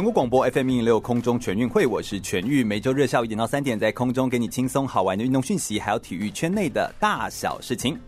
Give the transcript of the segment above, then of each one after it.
全国广播 FM 一零六空中全运会，我是全玉，每周日下午一点到三点，在空中给你轻松好玩的运动讯息，还有体育圈内的大小事情。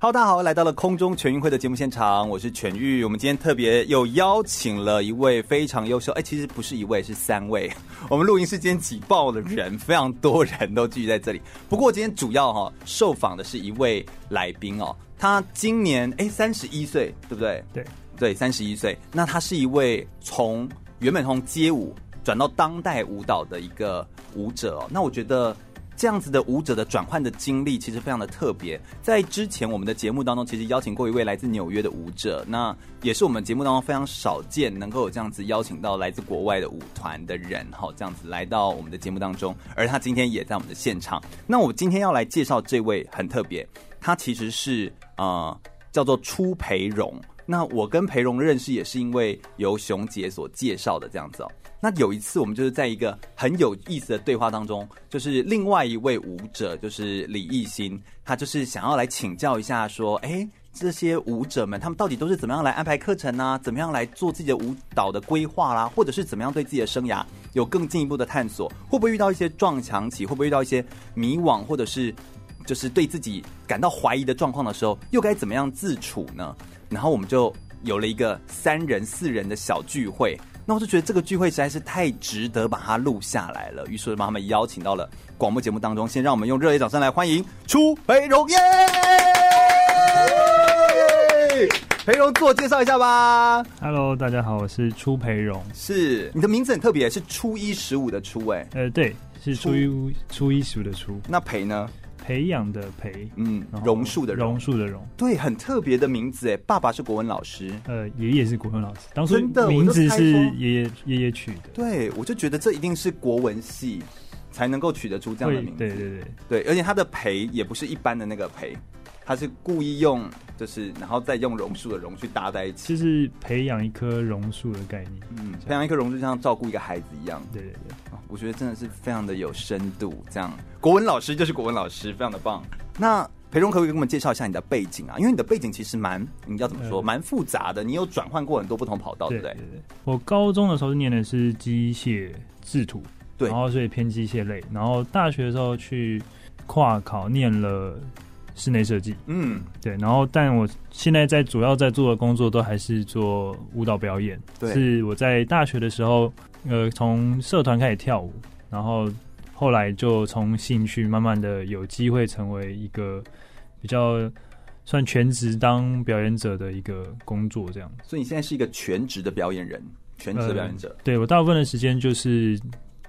Hello，大家好，来到了空中全运会的节目现场，我是全玉。我们今天特别又邀请了一位非常优秀，哎，其实不是一位，是三位。我们录音室今天挤爆了人，非常多人都聚集在这里。不过今天主要哈、哦、受访的是一位来宾哦，他今年哎三十一岁，对不对？对对，三十一岁。那他是一位从原本从街舞转到当代舞蹈的一个舞者，那我觉得这样子的舞者的转换的经历其实非常的特别。在之前我们的节目当中，其实邀请过一位来自纽约的舞者，那也是我们节目当中非常少见能够有这样子邀请到来自国外的舞团的人，哈，这样子来到我们的节目当中。而他今天也在我们的现场。那我今天要来介绍这位很特别，他其实是呃叫做初培荣。那我跟培荣认识也是因为由熊姐所介绍的这样子哦。那有一次我们就是在一个很有意思的对话当中，就是另外一位舞者就是李艺兴，他就是想要来请教一下说，哎，这些舞者们他们到底都是怎么样来安排课程呢？怎么样来做自己的舞蹈的规划啦？或者是怎么样对自己的生涯有更进一步的探索？会不会遇到一些撞墙期？会不会遇到一些迷惘？或者是就是对自己感到怀疑的状况的时候，又该怎么样自处呢？然后我们就有了一个三人四人的小聚会，那我就觉得这个聚会实在是太值得把它录下来了，于是就把他们邀请到了广播节目当中。先让我们用热烈掌声来欢迎初培荣耶！培荣自我介绍一下吧。Hello，大家好，我是初培荣。是你的名字很特别，是初一十五的初哎。呃，对，是初一初一十五的初。那培呢？培养的培，嗯，榕树的榕树的榕，对，很特别的名字哎。爸爸是国文老师，呃，爷爷是国文老师，当初名字是爷爷爷爷取的。对，我就觉得这一定是国文系才能够取得出这样的名字。对对对对，而且他的培也不是一般的那个培，他是故意用，就是然后再用榕树的榕去搭在一起，就是培养一棵榕树的概念。嗯，培养一棵榕树就像照顾一个孩子一样。对对对。我觉得真的是非常的有深度，这样国文老师就是国文老师，非常的棒。那培荣可不可以给我们介绍一下你的背景啊？因为你的背景其实蛮，你要怎么说，蛮复杂的。你有转换过很多不同跑道，对不对。我高中的时候念的是机械制图，对，然后所以偏机械类。然后大学的时候去跨考念了室内设计，嗯，对。然后但我现在在主要在做的工作都还是做舞蹈表演，对，是我在大学的时候。呃，从社团开始跳舞，然后后来就从兴趣慢慢的有机会成为一个比较算全职当表演者的一个工作，这样。所以你现在是一个全职的表演人，全职的表演者。呃、对，我大部分的时间就是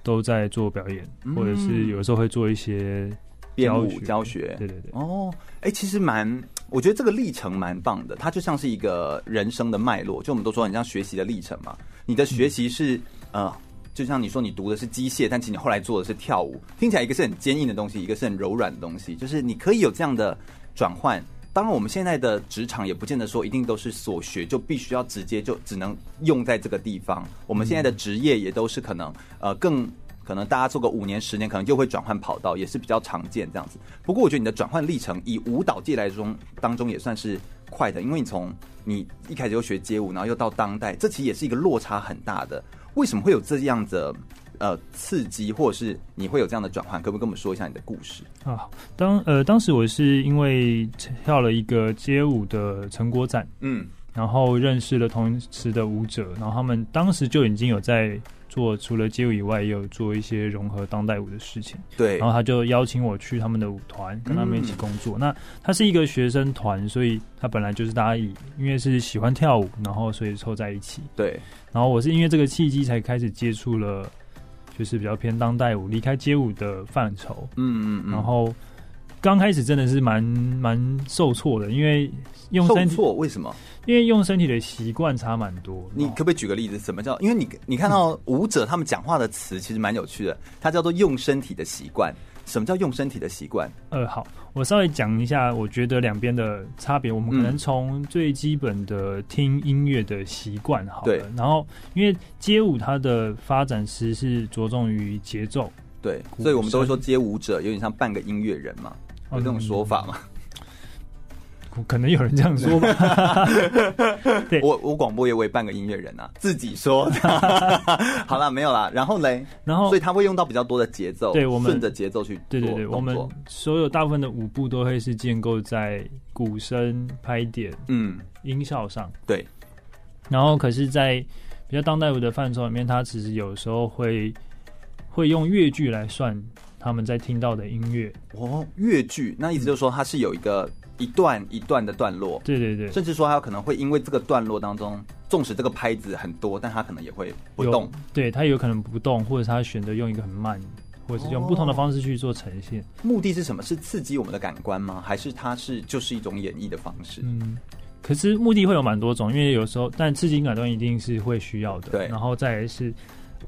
都在做表演，嗯、或者是有时候会做一些编舞教学。对对对。哦，哎，其实蛮，我觉得这个历程蛮棒的，它就像是一个人生的脉络。就我们都说很像学习的历程嘛，你的学习是。嗯呃，就像你说，你读的是机械，但其实你后来做的是跳舞，听起来一个是很坚硬的东西，一个是很柔软的东西，就是你可以有这样的转换。当然，我们现在的职场也不见得说一定都是所学就必须要直接就只能用在这个地方。我们现在的职业也都是可能呃更可能大家做个五年十年，可能就会转换跑道，也是比较常见这样子。不过，我觉得你的转换历程以舞蹈界来中当中也算是快的，因为你从你一开始就学街舞，然后又到当代，这其实也是一个落差很大的。为什么会有这样的呃刺激，或者是你会有这样的转换？可不可以跟我们说一下你的故事啊？当呃当时我是因为跳了一个街舞的成果展，嗯，然后认识了同时的舞者，然后他们当时就已经有在做，除了街舞以外，也有做一些融合当代舞的事情。对，然后他就邀请我去他们的舞团，跟他们一起工作。嗯、那他是一个学生团，所以他本来就是大家以因为是喜欢跳舞，然后所以凑在一起。对。然后我是因为这个契机才开始接触了，就是比较偏当代舞，离开街舞的范畴。嗯嗯嗯。然后刚开始真的是蛮蛮受挫的，因为用身体为什么？因为用身体的习惯差蛮多。你可不可以举个例子？什么叫？因为你你看到舞者他们讲话的词其实蛮有趣的，它叫做用身体的习惯。什么叫用身体的习惯？呃，好，我稍微讲一下，我觉得两边的差别。我们可能从最基本的听音乐的习惯好了，对。然后，因为街舞它的发展其实是着重于节奏，对，所以我们都会说街舞者有点像半个音乐人嘛，有这种说法吗？可能有人这样说吧。对，我我广播也为半个音乐人啊，自己说。好了，没有啦。然后嘞，然后所以他会用到比较多的节奏，对，我们顺着节奏去。对对对，我们所有大部分的舞步都会是建构在鼓声、拍点、嗯，音效上。对。然后，可是，在比较当代舞的范畴里面，它其实有时候会会用乐句来算他们在听到的音乐。哦，乐剧，那意思就是说它是有一个。一段一段的段落，对对对，甚至说他可能会因为这个段落当中，纵使这个拍子很多，但他可能也会不动，对他有可能不动，或者他选择用一个很慢，或者是用不同的方式去做呈现。哦，目的是什么？是刺激我们的感官吗？还是它是就是一种演绎的方式？嗯，可是目的会有蛮多种，因为有时候，但刺激感官一定是会需要的。对，然后再来是，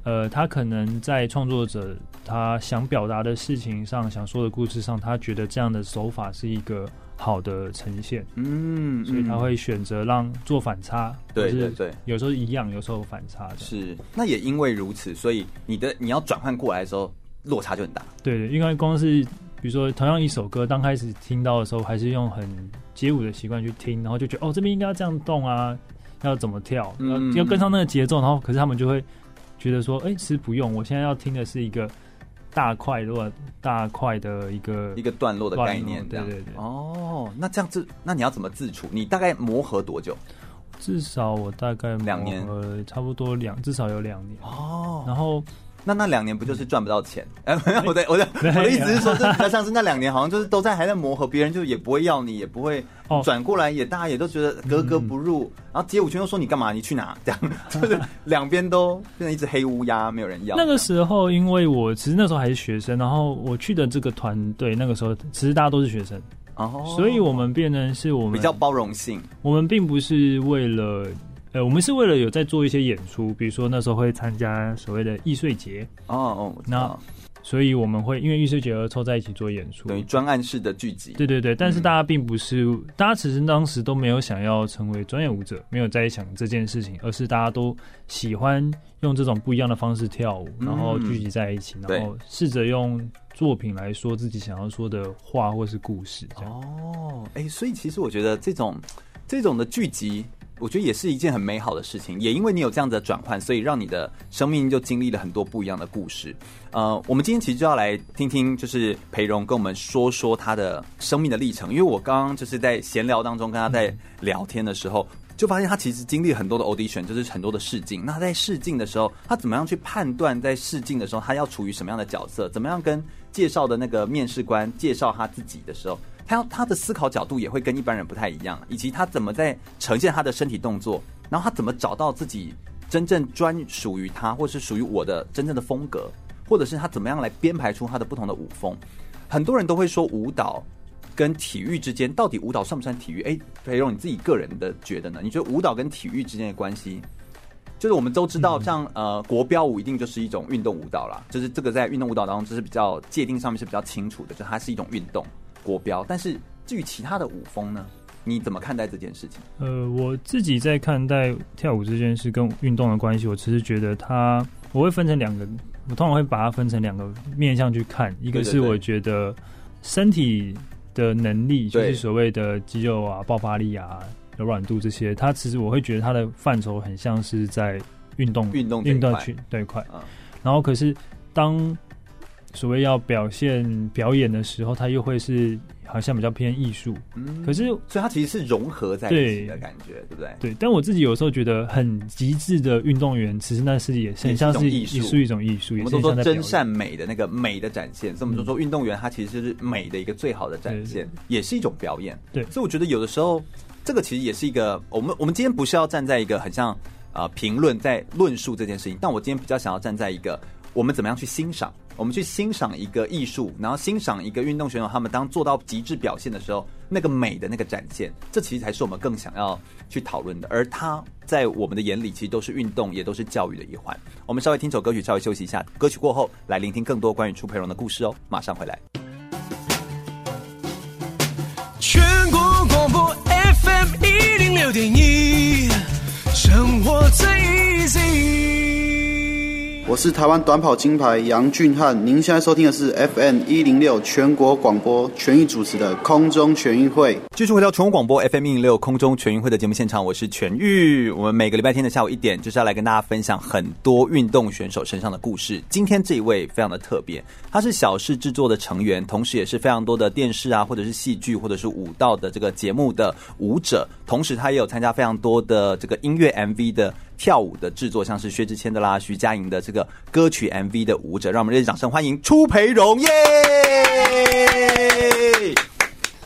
呃，他可能在创作者他想表达的事情上，想说的故事上，他觉得这样的手法是一个。好的呈现，嗯，所以他会选择让做反差，对对对，有时候一样，有时候反差的。是，那也因为如此，所以你的你要转换过来的时候，落差就很大。对对，因为光是比如说同样一首歌，刚开始听到的时候，还是用很街舞的习惯去听，然后就觉得哦，这边应该要这样动啊，要怎么跳，嗯，要跟上那个节奏，然后可是他们就会觉得说，哎，其实不用，我现在要听的是一个。大块落大块的一个一个段落的概念，对对对。哦，那这样子，那你要怎么自处？你大概磨合多久？至少我大概两年，呃，差不多两，至少有两年。哦，然后。那那两年不就是赚不到钱？哎、嗯，我的我的我的意思是说，这比较像是那两年好像就是都在还在磨合，别人就也不会要你，也不会转过来，也大家也都觉得格格不入。嗯、然后街舞圈又说你干嘛？你去哪？这样 就是两边都变成一只黑乌鸦，没有人要。那个时候，因为我其实那时候还是学生，然后我去的这个团队，那个时候其实大家都是学生，哦，所以我们变成是我们比较包容性，我们并不是为了。呃，我们是为了有在做一些演出，比如说那时候会参加所谓的易碎节哦哦，那所以我们会因为易碎节而凑在一起做演出，等于专案式的聚集。对对对，但是大家并不是，嗯、大家其实当时都没有想要成为专业舞者，没有在想这件事情，而是大家都喜欢用这种不一样的方式跳舞，然后聚集在一起，嗯、然后试着用作品来说自己想要说的话或是故事。哦，哎、欸，所以其实我觉得这种这种的聚集。我觉得也是一件很美好的事情，也因为你有这样子的转换，所以让你的生命就经历了很多不一样的故事。呃，我们今天其实就要来听听，就是培荣跟我们说说他的生命的历程。因为我刚刚就是在闲聊当中跟他在聊天的时候，就发现他其实经历很多的 audition，就是很多的试镜。那他在试镜的时候，他怎么样去判断在试镜的时候他要处于什么样的角色？怎么样跟介绍的那个面试官介绍他自己的时候？他他的思考角度也会跟一般人不太一样，以及他怎么在呈现他的身体动作，然后他怎么找到自己真正专属于他，或是属于我的真正的风格，或者是他怎么样来编排出他的不同的舞风。很多人都会说舞蹈跟体育之间到底舞蹈算不算体育？哎，培荣你自己个人的觉得呢？你觉得舞蹈跟体育之间的关系，就是我们都知道像，像呃国标舞一定就是一种运动舞蹈啦，就是这个在运动舞蹈当中就是比较界定上面是比较清楚的，就它是一种运动。国标，但是至于其他的舞风呢？你怎么看待这件事情？呃，我自己在看待跳舞这件事跟运动的关系，我其实觉得它，我会分成两个，我通常会把它分成两个面向去看。一个是我觉得身体的能力，就是所谓的肌肉啊、爆发力啊、柔软度这些，它其实我会觉得它的范畴很像是在运动、运动、运动区这一块。然后可是当所谓要表现表演的时候，他又会是好像比较偏艺术，嗯，可是所以它其实是融合在一起的感觉，对，不对？对。但我自己有时候觉得很极致的运动员，其实那是也是很像是艺术，一种艺术。我们都说真善美的那个美的展现，所以我们都说运动员他其实是美的一个最好的展现，也是一种表演。对，所以我觉得有的时候这个其实也是一个我们我们今天不是要站在一个很像啊评论在论述这件事情，但我今天比较想要站在一个我们怎么样去欣赏。我们去欣赏一个艺术，然后欣赏一个运动选手，他们当做到极致表现的时候，那个美的那个展现，这其实才是我们更想要去讨论的。而他在我们的眼里，其实都是运动，也都是教育的一环。我们稍微听首歌曲，稍微休息一下。歌曲过后，来聆听更多关于楚培荣的故事哦。马上回来。全国广播 FM 一零六点一，生活最 easy。我是台湾短跑金牌杨俊翰，您现在收听的是 FM 一零六全国广播全域主持的空中全运会。继续回到全国广播 FM 一零六空中全运会的节目现场，我是全玉。我们每个礼拜天的下午一点，就是要来跟大家分享很多运动选手身上的故事。今天这一位非常的特别，他是小事制作的成员，同时也是非常多的电视啊，或者是戏剧，或者是舞蹈的这个节目的舞者，同时他也有参加非常多的这个音乐 MV 的。跳舞的制作，像是薛之谦的啦、徐佳莹的这个歌曲 MV 的舞者，让我们热烈掌声欢迎初培荣耶！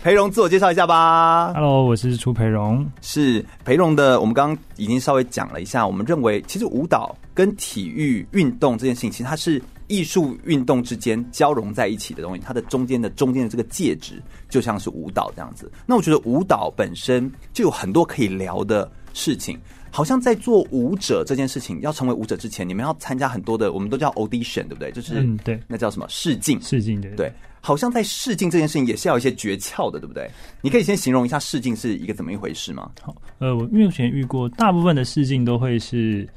培荣，自我介绍一下吧。Hello，我是初培荣，是培荣的。我们刚刚已经稍微讲了一下，我们认为其实舞蹈跟体育运动这件事情，其实它是艺术运动之间交融在一起的东西。它的中间的中间的这个介质，就像是舞蹈这样子。那我觉得舞蹈本身就有很多可以聊的事情。好像在做舞者这件事情，要成为舞者之前，你们要参加很多的，我们都叫 audition，对不对？就是嗯，对，那叫什么试镜？试镜对对。好像在试镜这件事情也是要一些诀窍的，对不对？你可以先形容一下试镜是一个怎么一回事吗？好，呃，我目前遇过大部分的试镜都会是，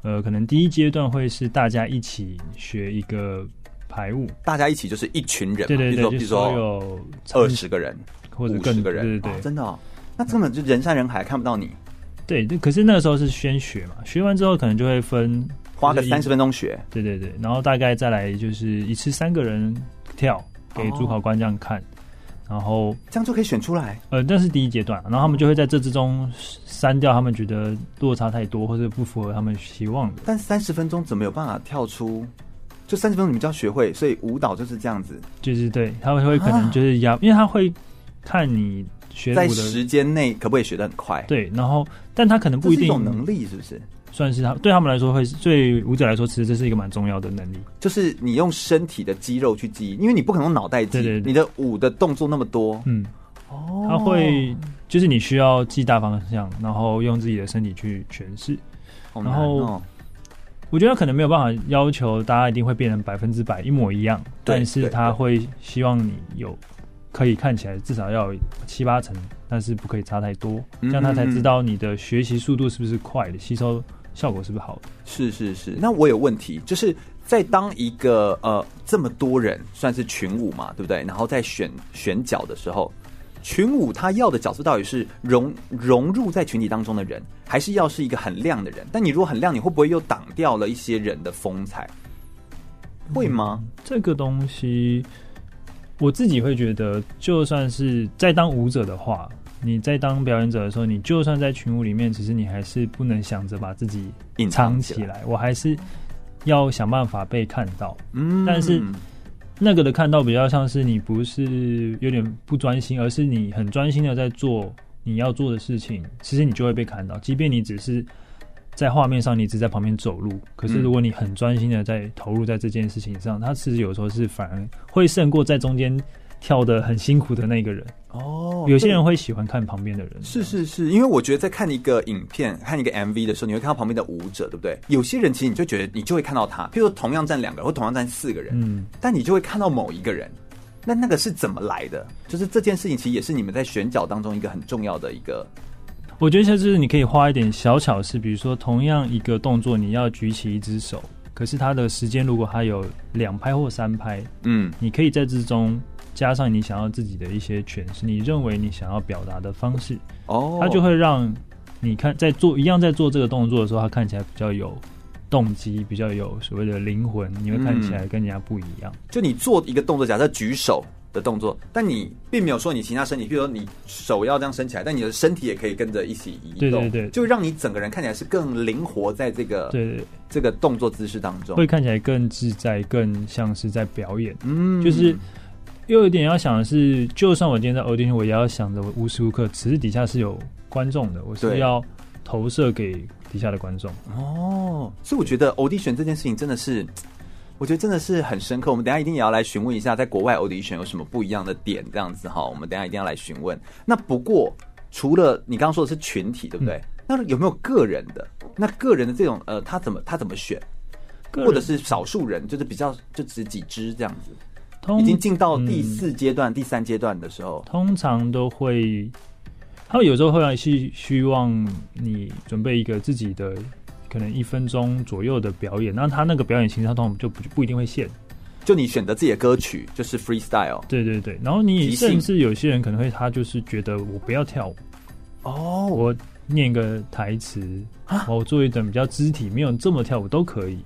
呃，可能第一阶段会是大家一起学一个排舞，大家一起就是一群人嘛，对对对，比如说比如说有二十个人或者更五十个人，对对对，哦，真的哦，那根本就人山人海，看不到你。对，可是那个时候是先学嘛，学完之后可能就会分花个三十分钟学，对对对，然后大概再来就是一次三个人跳给主考官这样看，哦、然后这样就可以选出来。呃，那是第一阶段，然后他们就会在这之中删掉他们觉得落差太多或者不符合他们希望的。但三十分钟怎么有办法跳出？就三十分钟你们就要学会，所以舞蹈就是这样子，就是对，他会会可能就是要，啊、因为他会看你。学在时间内可不可以学得很快？对，然后，但他可能不一定有能力，是不是？算是他对他们来说会是，对舞者来说，其实这是一个蛮重要的能力，就是你用身体的肌肉去记忆，因为你不可能用脑袋记。对，对对，你的舞的动作那么多，嗯，哦，他会就是你需要记大方向，然后用自己的身体去诠释。哦、然后我觉得可能没有办法要求大家一定会变成百分之百一模一样，但是他会希望你有。可以看起来至少要七八成，但是不可以差太多，这样他才知道你的学习速度是不是快的，吸收效果是不是好的。是是是。那我有问题，就是在当一个呃这么多人算是群舞嘛，对不对？然后在选选角的时候，群舞他要的角色到底是融融入在群体当中的人，还是要是一个很亮的人？但你如果很亮，你会不会又挡掉了一些人的风采？会吗？嗯，这个东西。我自己会觉得，就算是在当舞者的话，你在当表演者的时候，你就算在群舞里面，其实你还是不能想着把自己隐藏起来。我还是要想办法被看到。嗯，但是那个的看到比较像是你不是有点不专心，而是你很专心的在做你要做的事情，其实你就会被看到，即便你只是。在画面上，你只在旁边走路。可是，如果你很专心的在投入在这件事情上，他、嗯、其实有时候是反而会胜过在中间跳的很辛苦的那个人。哦，有些人会喜欢看旁边的人。是是是，因为我觉得在看一个影片、看一个 MV 的时候，你会看到旁边的舞者，对不对？有些人其实你就觉得你就会看到他，譬如说同样站两个人，或同样站四个人，嗯，但你就会看到某一个人。那那个是怎么来的？就是这件事情其实也是你们在选角当中一个很重要的一个。我觉得就是你可以花一点小巧思，比如说同样一个动作，你要举起一只手，可是它的时间如果它有两拍或三拍，嗯，你可以在之中加上你想要自己的一些诠释，你认为你想要表达的方式，哦，它就会让你看在做一样在做这个动作的时候，它看起来比较有动机，比较有所谓的灵魂，你会看起来跟人家不一样。嗯，就你做一个动作，假设举手。的动作，但你并没有说你其他身体，比如说你手要这样伸起来，但你的身体也可以跟着一起移动，对对对，就让你整个人看起来是更灵活，在这个对，这个动作姿势当中，会看起来更自在，更像是在表演。嗯，就是又有一点要想的是，就算我今天在 audition，我也要想着我无时无刻，其实底下是有观众的，我是要投射给底下的观众。哦，所以我觉得 audition 这件事情真的是。我觉得真的是很深刻。我们等一下一定也要来询问一下，在国外 audition 有什么不一样的点，这样子哈。我们等一下一定要来询问。那不过除了你刚刚说的是群体，对不对？嗯、那有没有个人的？那个人的这种呃，他怎么他怎么选？或者是少数人，就是比较就只几只这样子。已经进到第四阶段、嗯、第三阶段的时候，通常都会，他有时候会来希希望你准备一个自己的可能一分钟左右的表演，那他那个表演形式，他通常就不不一定会限，就你选择自己的歌曲就是 freestyle，对对对，然后你甚至有些人可能会他就是觉得我不要跳舞，哦，我念个台词啊，我做一段比较肢体，没有这么跳舞都可以，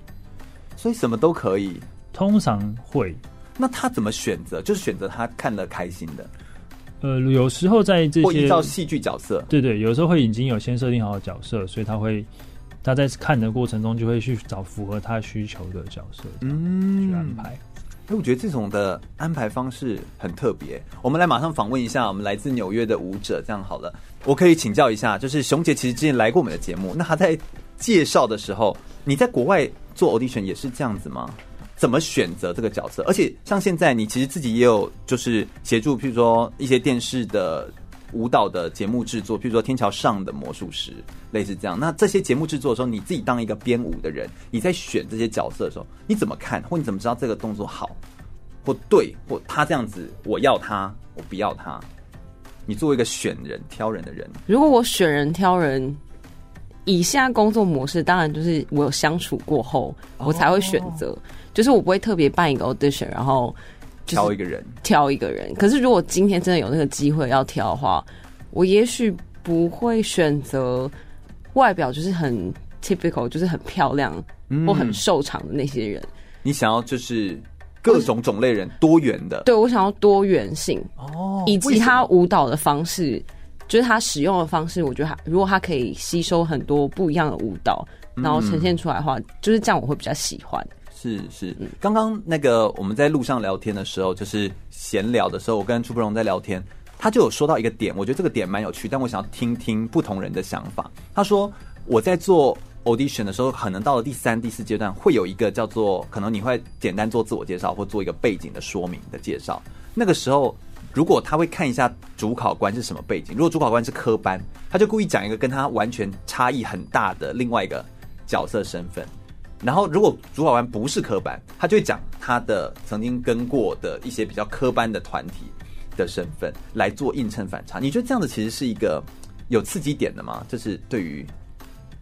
所以什么都可以，通常会。那他怎么选择？就是选择他看得开心的。呃，有时候在这些依照戏剧角色，对对，有时候会已经有先设定好的角色，所以他会他在看的过程中就会去找符合他需求的角色，嗯，去安排。哎，我觉得这种的安排方式很特别。我们来马上访问一下我们来自纽约的舞者，这样好了，我可以请教一下，就是熊姐其实之前来过我们的节目，那他在介绍的时候，你在国外做 audition 也是这样子吗？怎么选择这个角色？而且像现在，你其实自己也有就是协助，譬如说一些电视的舞蹈的节目制作，譬如说《天桥上的魔术师》类似这样。那这些节目制作的时候，你自己当一个编舞的人，你在选这些角色的时候，你怎么看？或你怎么知道这个动作好或对，或他这样子我要他，我不要他？你作为一个选人挑人的人，如果我选人挑人，以下工作模式，当然就是我有相处过后，我才会选择。Oh. 就是我不会特别办一个 audition，然后挑一个人，挑一个人。可是如果今天真的有那个机会要挑的话，我也许不会选择外表就是很 typical，就是很漂亮或很瘦长的那些人。嗯、你想要就是各种种类人，多元的。对，我想要多元性哦，以及他舞蹈的方式，就是他使用的方式，我觉得他如果他可以吸收很多不一样的舞蹈，然后呈现出来的话，嗯、就是这样，我会比较喜欢。是是，刚刚那个我们在路上聊天的时候，就是闲聊的时候，我跟朱柏荣在聊天，他就有说到一个点，我觉得这个点蛮有趣，但我想要听听不同人的想法。他说我在做 audition 的时候，可能到了第三、第四阶段，会有一个叫做可能你会简单做自我介绍，或做一个背景的说明的介绍。那个时候，如果他会看一下主考官是什么背景，如果主考官是科班，他就故意讲一个跟他完全差异很大的另外一个角色身份。然后，如果主考官不是科班，他就会讲他的曾经跟过的一些比较科班的团体的身份来做映衬反差。你觉得这样子其实是一个有刺激点的吗？就是对于，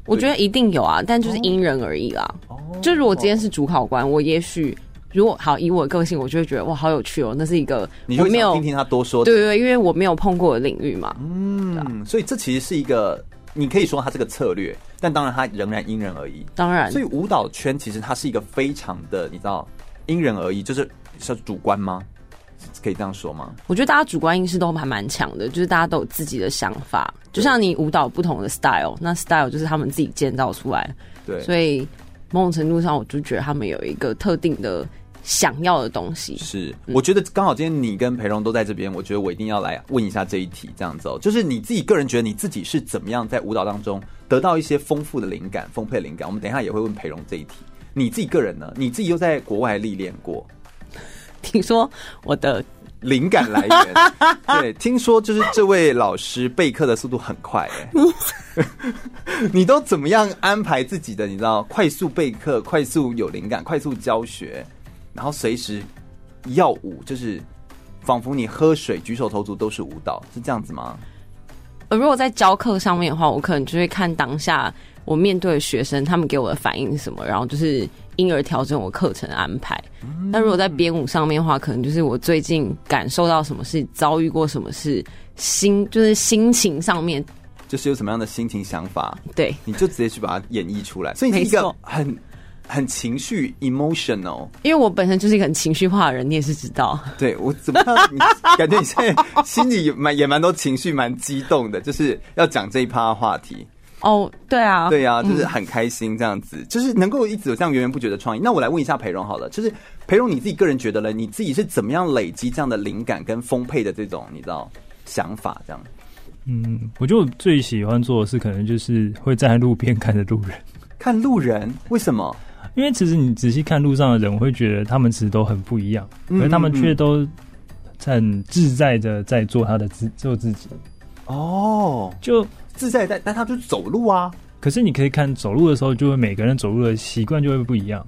我觉得一定有啊，但就是因人而异啦。哦，就如果今天是主考官，我也许如果好以我的个性，我就会觉得哇，好有趣哦。那是一个你就没有听听他多说，对对对，因为我没有碰过的领域嘛。嗯，啊，所以这其实是一个。你可以说他这个策略，但当然他仍然因人而异。当然，所以舞蹈圈其实它是一个非常的，你知道，因人而异，就是是主观吗？可以这样说吗？我觉得大家主观意识都还蛮强的，就是大家都有自己的想法。就像你舞蹈不同的 style，那 style 就是他们自己建造出来。对，所以某种程度上，我就觉得他们有一个特定的。想要的东西是，我觉得刚好今天你跟培荣都在这边，我觉得我一定要来问一下这一题，这样子哦，就是你自己个人觉得你自己是怎么样在舞蹈当中得到一些丰富的灵感、丰沛灵感？我们等一下也会问培荣这一题。你自己个人呢？你自己又在国外历练过？听说我的灵感来源，对，听说就是这位老师备课的速度很快，哎，你都怎么样安排自己的？你知道，快速备课、快速有灵感、快速教学。然后随时要舞，就是仿佛你喝水举手投足都是舞蹈，是这样子吗？呃，如果在教课上面的话，我可能就会看当下我面对的学生，他们给我的反应是什么，然后就是因而调整我课程安排。那、嗯、如果在编舞上面的话，可能就是我最近感受到什么事，遭遇过什么事，心就是心情上面，就是有什么样的心情想法，对，你就直接去把它演绎出来。所以你是一个很。很情绪 emotional，因为我本身就是一个很情绪化的人，你也是知道。对，我怎么你 感觉你现在心里蛮也蛮多情绪，蛮激动的，就是要讲这一趴的话题。哦，对啊，对啊，就是很开心这样子，嗯、就是能够一直有这样源源不绝的创意。那我来问一下培荣好了，就是培荣你自己个人觉得呢，你自己是怎么样累积这样的灵感跟丰沛的这种你知道想法这样？嗯，我就最喜欢做的事，可能就是会站在路边看着路人，看路人为什么？因为其实你仔细看路上的人，我会觉得他们其实都很不一样，嗯嗯嗯，可是他们却都很自在的在做他的自做自己。哦，就自在但，但他就走路啊。可是你可以看走路的时候，就会每个人走路的习惯就会不一样。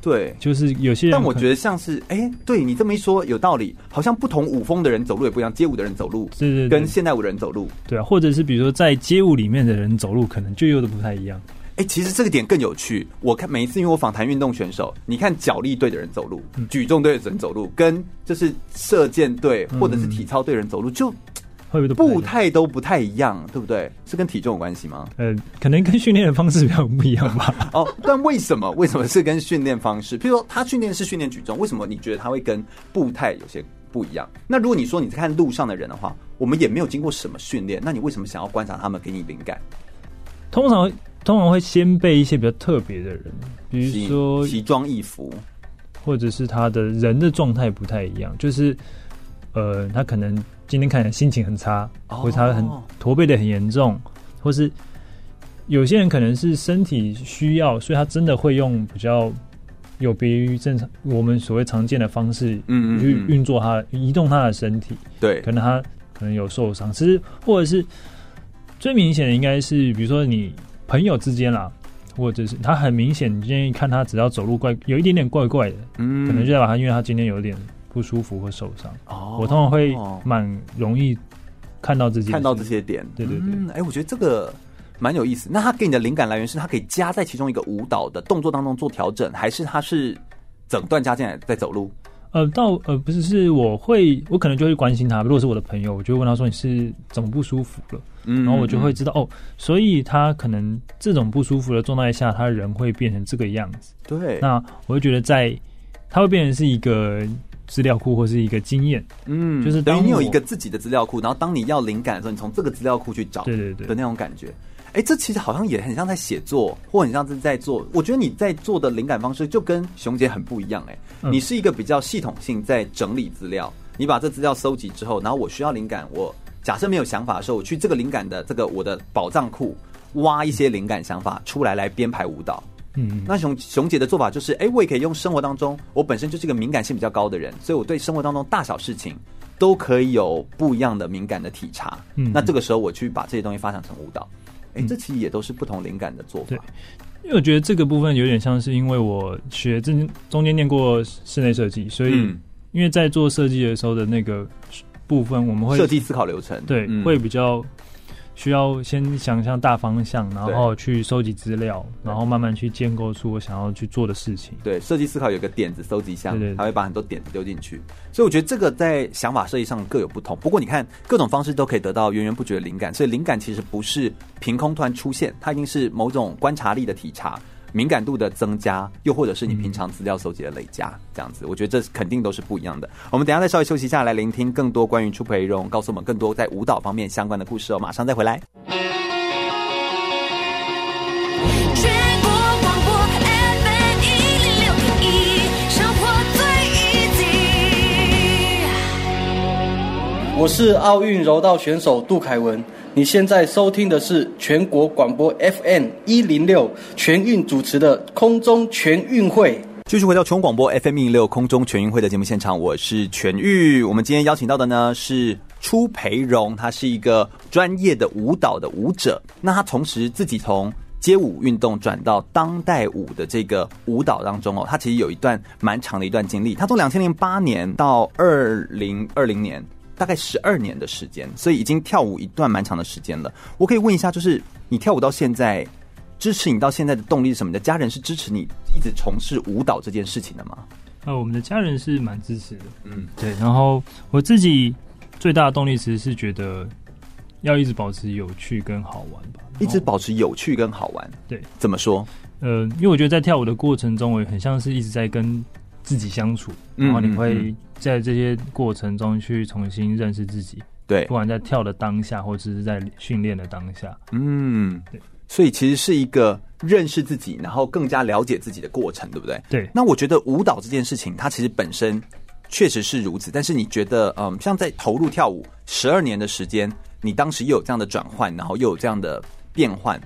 对，就是有些人，但我觉得像是，哎、欸，对你这么一说有道理，好像不同舞风的人走路也不一样，街舞的人走路，是是，跟现代舞的人走路，对啊，或者是比如说在街舞里面的人走路，可能就又都不太一样。哎、欸，其实这个点更有趣。我看每一次，因为我访谈运动选手，你看脚力队的人走路，嗯、举重队的人走路，跟就是射箭队或者是体操队人走路就。步态都不太一样，对不对？是跟体重有关系吗？呃，可能跟训练的方式比较不一样吧。哦，但为什么？为什么是跟训练方式？譬如说，他训练是训练举重，为什么你觉得他会跟步态有些不一样？那如果你说你在看路上的人的话，我们也没有经过什么训练，那你为什么想要观察他们给你灵感？通常通常会先被一些比较特别的人，比如说奇装异服，或者是他的人的状态不太一样，就是呃，他可能。今天看起来心情很差，或者他很驼背的很严重，或是有些人可能是身体需要，所以他真的会用比较有别于正常我们所谓常见的方式，嗯去运作他移动他的身体。对，可能他可能有受伤，其实或者是最明显的应该是，比如说你朋友之间啦，或者是他很明显，你今天一看他只要走路怪有一点点怪怪的，嗯，可能就代表他因为他今天有点。不舒服或受伤哦，我通常会蛮容易看到这些看到这些点，对对对，哎、嗯，我觉得这个蛮有意思。那他给你的灵感来源是他可以加在其中一个舞蹈的动作当中做调整，还是他是整段加进来在走路？呃，到呃不是，是我会我可能就会关心他。如果是我的朋友，我就会问他说你是怎么不舒服了？嗯，然后我就会知道哦，所以他可能这种不舒服的状态下，他人会变成这个样子。对，那我会觉得在他会变成是一个。资料库或是一个经验，嗯，就是等于你有一个自己的资料库，然后当你要灵感的时候，你从这个资料库去找，对对对的那种感觉。哎、欸，这其实好像也很像在写作，或很像是在做。我觉得你在做的灵感方式就跟熊姐很不一样、欸。哎、嗯，你是一个比较系统性在整理资料，你把这资料收集之后，然后我需要灵感，我假设没有想法的时候，我去这个灵感的这个我的宝藏库挖一些灵感想法出来，来编排舞蹈。嗯，那熊熊姐的做法就是，哎、欸，我也可以用生活当中，我本身就是一个敏感性比较高的人，所以我对生活当中大小事情都可以有不一样的敏感的体察。嗯，那这个时候我去把这些东西发展成舞蹈，哎、欸，这其实也都是不同灵感的做法。对，因为我觉得这个部分有点像是因为我学这中间念过室内设计，所以因为在做设计的时候的那个部分，我们会设计思考流程，对，嗯、会比较。需要先想象大方向，然后去收集资料，然后慢慢去建构出我想要去做的事情。对，设计思考有个点子收集箱，他会把很多点子丢进去。所以我觉得这个在想法设计上各有不同。不过你看，各种方式都可以得到源源不绝的灵感。所以灵感其实不是凭空突然出现，它一定是某种观察力的体察。敏感度的增加，又或者是你平常资料搜集的累加，这样子，我觉得这肯定都是不一样的。我们等一下再稍微休息一下，来聆听更多关于初培荣告诉我们更多在舞蹈方面相关的故事哦。马上再回来。我是奥运柔道选手杜凯文。你现在收听的是全国广播 FM 一零六全运主持的空中全运会。继续回到全国广播 FM 一零六空中全运会的节目现场，我是全玉。我们今天邀请到的呢是初培荣，他是一个专业的舞蹈的舞者。那他同时自己从街舞运动转到当代舞的这个舞蹈当中哦，他其实有一段蛮长的一段经历。他从两千零八年到二零二零年。大概十二年的时间，所以已经跳舞一段蛮长的时间了。我可以问一下，就是你跳舞到现在，支持你到现在的动力是什么？你的家人是支持你一直从事舞蹈这件事情的吗？呃，我们的家人是蛮支持的，嗯，对。然后我自己最大的动力其实是觉得要一直保持有趣跟好玩吧，一直保持有趣跟好玩。对，怎么说？呃，因为我觉得在跳舞的过程中，我很像是一直在跟自己相处，然后你会在这些过程中去重新认识自己。对，不管在跳的当下，或者是在训练的当下。嗯，对。所以其实是一个认识自己，然后更加了解自己的过程，对不对？对。那我觉得舞蹈这件事情，它其实本身确实是如此。但是你觉得，嗯，像在投入跳舞十二年的时间，你当时又有这样的转换，然后又有这样的变换，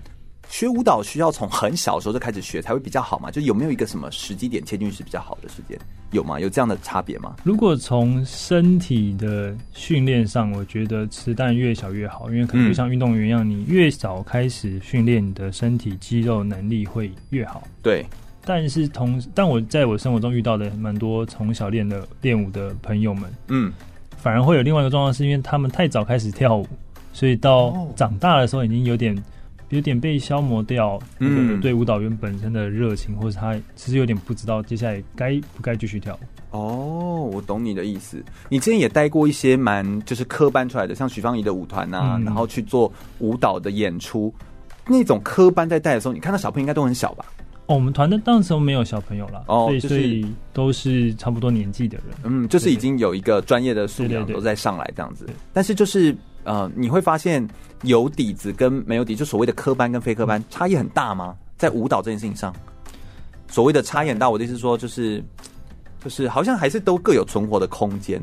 学舞蹈需要从很小的时候就开始学才会比较好嘛？就有没有一个什么时机点切进去是比较好的时间？有吗？有这样的差别吗？如果从身体的训练上，我觉得吃蛋越小越好，因为可能就像运动员一样，你越早开始训练，你的身体肌肉能力会越好。对。但是同，但我在我生活中遇到的蛮多从小练的练舞的朋友们，嗯，反而会有另外一个状况，是因为他们太早开始跳舞，所以到长大的时候已经有点。有点被消磨掉，嗯，对舞蹈员本身的热情，嗯、或者他其实有点不知道接下来该不该继续跳。哦，我懂你的意思。你之前也带过一些蛮就是科班出来的，像许芳宜的舞团啊，嗯、然后去做舞蹈的演出。那种科班在带的时候，你看到小朋友应该都很小吧？哦，我们团的当时候没有小朋友了，哦，所以，就是、所以都是差不多年纪的人。嗯，就是已经有一个专业的素养都在上来这样子。但是就是。呃，你会发现有底子跟没有底，就所谓的科班跟非科班差异很大吗？在舞蹈这件事情上，所谓的差异很大，我的意思说，就是就是好像还是都各有存活的空间。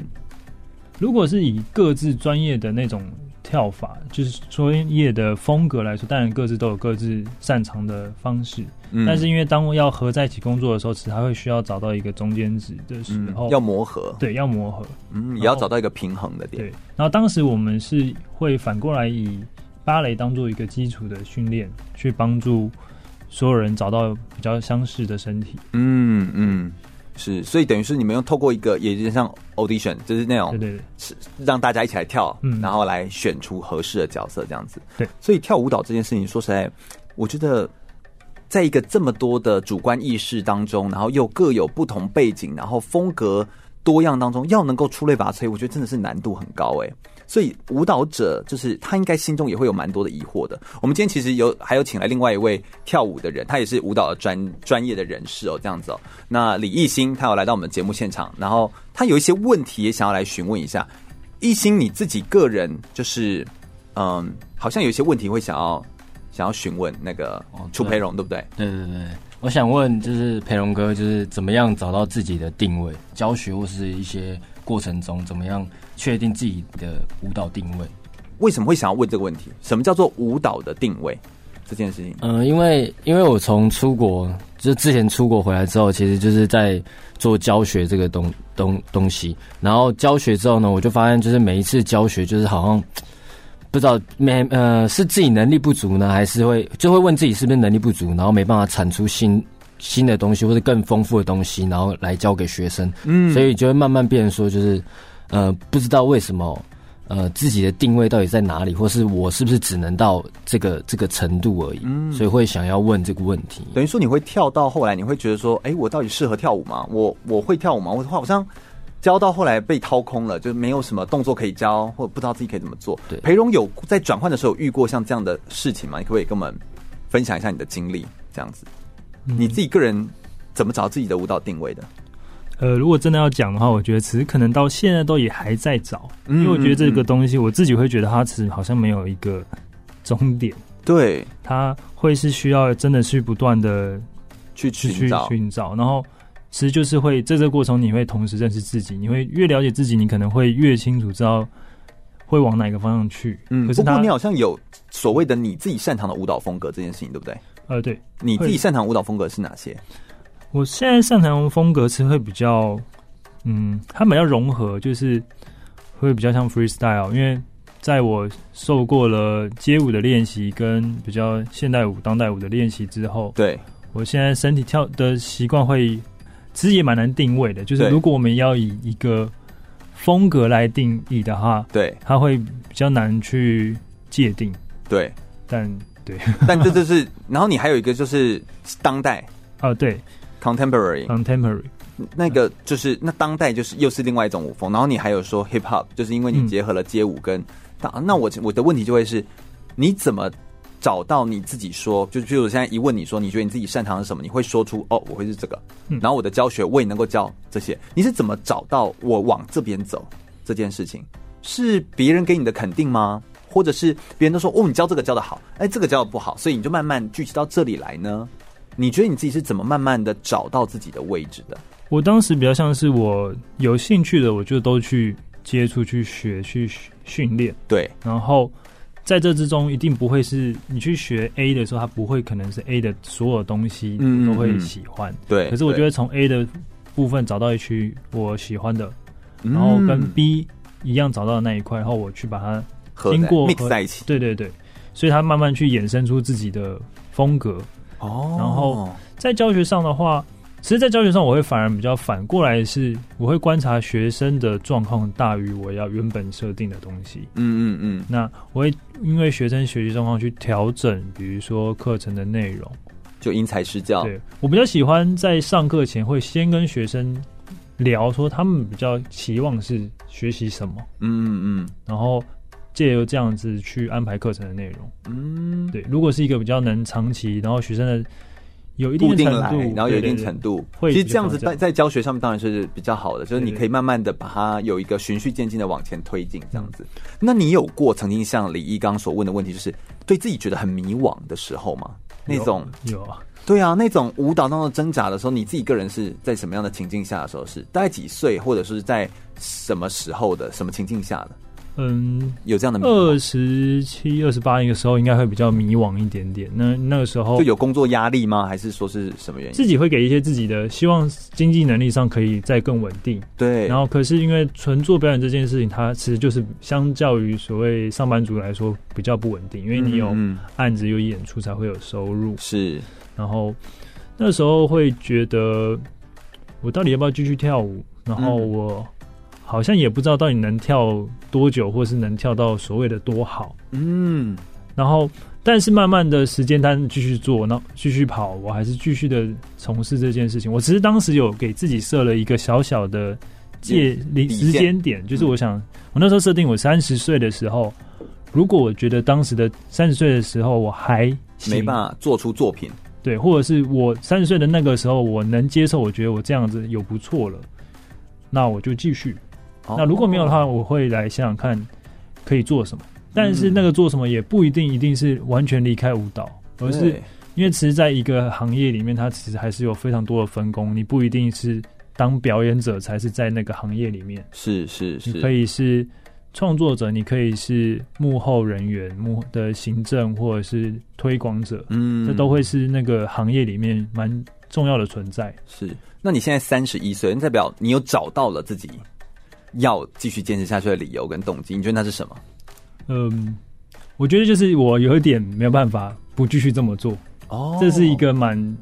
如果是以各自专业的那种。跳法就是专业的风格来说，当然各自都有各自擅长的方式。嗯，但是因为当要合在一起工作的时候，其实还会需要找到一个中间值的时候，嗯，要磨合。对，要磨合。嗯，也要找到一个平衡的点。对。然后当时我们是会反过来以芭蕾当做一个基础的训练，去帮助所有人找到比较相似的身体。嗯嗯。是，所以等于是你们用透过一个，也就是像 audition，就是那种，对对对，是让大家一起来跳，嗯，然后来选出合适的角色这样子。对，所以跳舞蹈这件事情，说实在，我觉得，在一个这么多的主观意识当中，然后又各有不同背景，然后风格多样当中，要能够出类拔萃，我觉得真的是难度很高哎。所以舞蹈者就是他，应该心中也会有蛮多的疑惑的。我们今天其实有还有请来另外一位跳舞的人，他也是舞蹈的专专业的人士哦，这样子哦。那李艺兴他有来到我们节目现场，然后他有一些问题也想要来询问一下。艺兴你自己个人就是嗯，好像有一些问题会想要想要询问那个楚培荣，对不对？对对对，我想问就是培荣哥，就是怎么样找到自己的定位？教学或是一些过程中怎么样？确定自己的舞蹈定位，为什么会想要问这个问题？什么叫做舞蹈的定位这件事情？嗯、呃，因为因为我从出国，就之前出国回来之后，其实就是在做教学这个东东东西。然后教学之后呢，我就发现，就是每一次教学，就是好像不知道没呃是自己能力不足呢，还是会就会问自己是不是能力不足，然后没办法产出新新的东西或者更丰富的东西，然后来教给学生。嗯，所以就会慢慢变成说，就是。呃，不知道为什么，呃，自己的定位到底在哪里，或是我是不是只能到这个这个程度而已？嗯，所以会想要问这个问题。等于说，你会跳到后来，你会觉得说，哎，我到底适合跳舞吗？我我会跳舞吗？我好像教到后来被掏空了，就没有什么动作可以教，或者不知道自己可以怎么做。对，培荣有在转换的时候遇过像这样的事情吗？你可不可以跟我们分享一下你的经历？这样子，嗯，你自己个人怎么找自己的舞蹈定位的？呃，如果真的要讲的话，我觉得其实可能到现在都也还在找，嗯、因为我觉得这个东西，我自己会觉得它其实好像没有一个终点。对，它会是需要真的去不断的去去寻找，然后其实就是会在这个过程，你会同时认识自己，你会越了解自己，你可能会越清楚知道会往哪个方向去。嗯，可是不过你好像有所谓的你自己擅长的舞蹈风格这件事情，对不对？呃，对，你自己擅长舞蹈风格是哪些？我现在擅长风格是会比较，嗯，它比较融合，就是会比较像 freestyle。因为在我受过了街舞的练习跟比较现代舞、当代舞的练习之后，对，我现在身体跳的习惯会，其实也蛮难定位的。就是如果我们要以一个风格来定义的话，对，它会比较难去界定。对，但对，但这就是，然后你还有一个就是当代。啊，对。Contemporary，Contemporary，那个就是那当代就是又是另外一种舞风，然后你还有说 Hip Hop，就是因为你结合了街舞跟当、嗯，那我我的问题就会是，你怎么找到你自己说，就比如我现在一问你说，你觉得你自己擅长是什么？你会说出哦，我会是这个，嗯、然后我的教学我也能够教这些，你是怎么找到我往这边走这件事情？是别人给你的肯定吗？或者是别人都说哦，你教这个教的好，哎，这个教的不好，所以你就慢慢聚集到这里来呢？你觉得你自己是怎么慢慢的找到自己的位置的？我当时比较像是我有兴趣的，我就都去接触、去学、去训练。对，然后在这之中，一定不会是你去学 A 的时候，他不会可能是 A 的所有东西都会喜欢。嗯嗯、对，可是我觉得从 A 的部分找到一区我喜欢的，然后跟 B 一样找到的那一块，然后我去把它经过 mix 在一起。对对对，所以他慢慢去衍生出自己的风格。哦，然后在教学上的话。其实，在教学上，我会反而比较反过来是，我会观察学生的状况大于我要原本设定的东西。嗯嗯嗯。那我会因为学生学习状况去调整，比如说课程的内容，就因材施教。对，我比较喜欢在上课前会先跟学生聊，说他们比较期望是学习什么。嗯嗯嗯。然后借由这样子去安排课程的内容。嗯，对。如果是一个比较能长期，然后学生的。有一定程度，然后有一定程度，其实这样子在在教学上面当然是比较好的，就是你可以慢慢的把它有一个循序渐进的往前推进这样子。那你有过曾经像李一刚所问的问题，就是对自己觉得很迷惘的时候吗？那种有，有啊，对啊，那种舞蹈当中挣扎的时候，你自己个人是在什么样的情境下的时候？是大概几岁，或者是在什么时候的什么情境下的？嗯，有这样的。二十七、二十八那个时候，应该会比较迷惘一点点。那那个时候就有工作压力吗？还是说是什么原因？自己会给一些自己的希望，经济能力上可以再更稳定。对。然后，可是因为纯做表演这件事情，它其实就是相较于所谓上班族来说比较不稳定，因为你有案子、有演出才会有收入。是。然后那时候会觉得，我到底要不要继续跳舞？然后我。好像也不知道到底能跳多久，或是能跳到所谓的多好。嗯，然后但是慢慢的时间单继续做，那继续跑，我还是继续的从事这件事情。我其实当时有给自己设了一个小小的界临时间点，就是我想，我那时候设定我三十岁的时候，如果我觉得当时的三十岁的时候我还没办法做出作品，对，或者是我三十岁的那个时候我能接受，我觉得我这样子有不错了，那我就继续。那如果没有的话，我会来想想看可以做什么。但是那个做什么也不一定一定是完全离开舞蹈，而是因为其实在一个行业里面，它其实还是有非常多的分工。你不一定是当表演者才是在那个行业里面，是是是，你可以是创作者，你可以是幕后人员、幕的行政或者是推广者，嗯，这都会是那个行业里面蛮重要的存在。是，那你现在三十一岁，代表你有找到了自己要继续坚持下去的理由跟动机，你觉得那是什么？嗯，我觉得就是我有一点没有办法不继续这么做。哦，这是一个蛮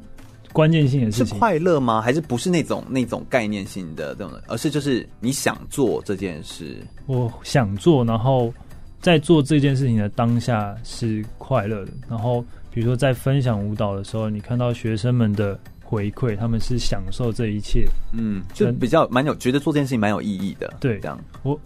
关键性的事情。是快乐吗？还是不是那种那种概念性的这种，而是就是你想做这件事。我想做，然后在做这件事情的当下是快乐的。然后比如说在分享舞蹈的时候，你看到学生们的。回馈，他们是享受这一切，嗯，就比较蛮有觉得做这件事情蛮有意义的。对，这样我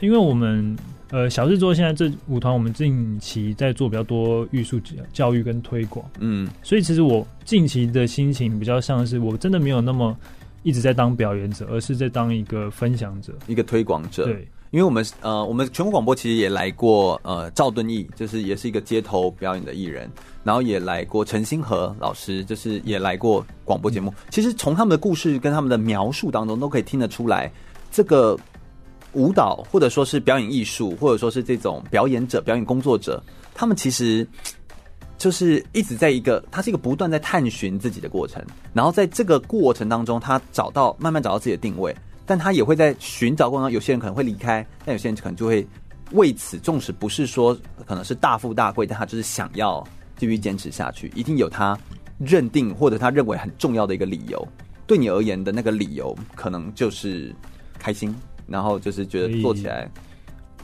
因为我们呃小制作现在这舞团，我们近期在做比较多艺术教育跟推广，嗯，所以其实我近期的心情比较像是我真的没有那么一直在当表演者，而是在当一个分享者，一个推广者。对。因为我们呃，我们全国广播其实也来过呃，赵敦义，就是也是一个街头表演的艺人，然后也来过陈星河老师，就是也来过广播节目。其实从他们的故事跟他们的描述当中，都可以听得出来，这个舞蹈或者说是表演艺术，或者说是这种表演者、表演工作者，他们其实就是一直在一个，他是一个不断在探寻自己的过程，然后在这个过程当中，他找到慢慢找到自己的定位。但他也会在寻找过程中，有些人可能会离开，但有些人可能就会为此，纵使不是说可能是大富大贵，但他就是想要继续坚持下去，一定有他认定或者他认为很重要的一个理由。对你而言的那个理由，可能就是开心，然后就是觉得做起来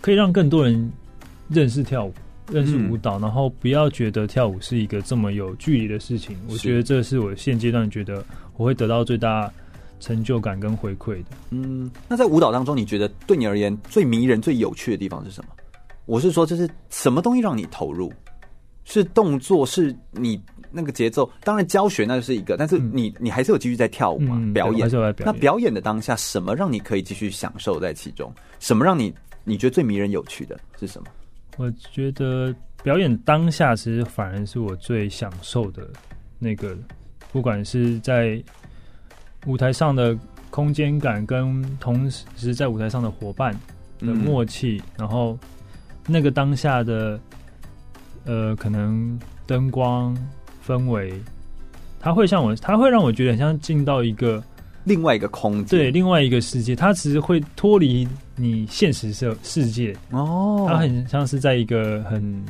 可以让更多人认识跳舞、认识舞蹈，嗯、然后不要觉得跳舞是一个这么有距离的事情。我觉得这是我现阶段觉得我会得到最大成就感跟回馈的，嗯，那在舞蹈当中，你觉得对你而言最迷人、最有趣的地方是什么？我是说，就是什么东西让你投入？是动作？是你那个节奏？当然，教学那就是一个，但是你、嗯、你还是有继续在跳舞嘛？嗯、表演，表演。那表演的当下，什么让你可以继续享受在其中？什么让你你觉得最迷人、有趣的是什么？我觉得表演当下其实反而是我最享受的那个，不管是在。舞台上的空间感，跟同时在舞台上的伙伴的默契，嗯、然后那个当下的呃，可能灯光氛围，它会像我，它会让我觉得很像进到一个另外一个空间，对，另外一个世界。它其实会脱离你现实世世界。哦，它很像是在一个很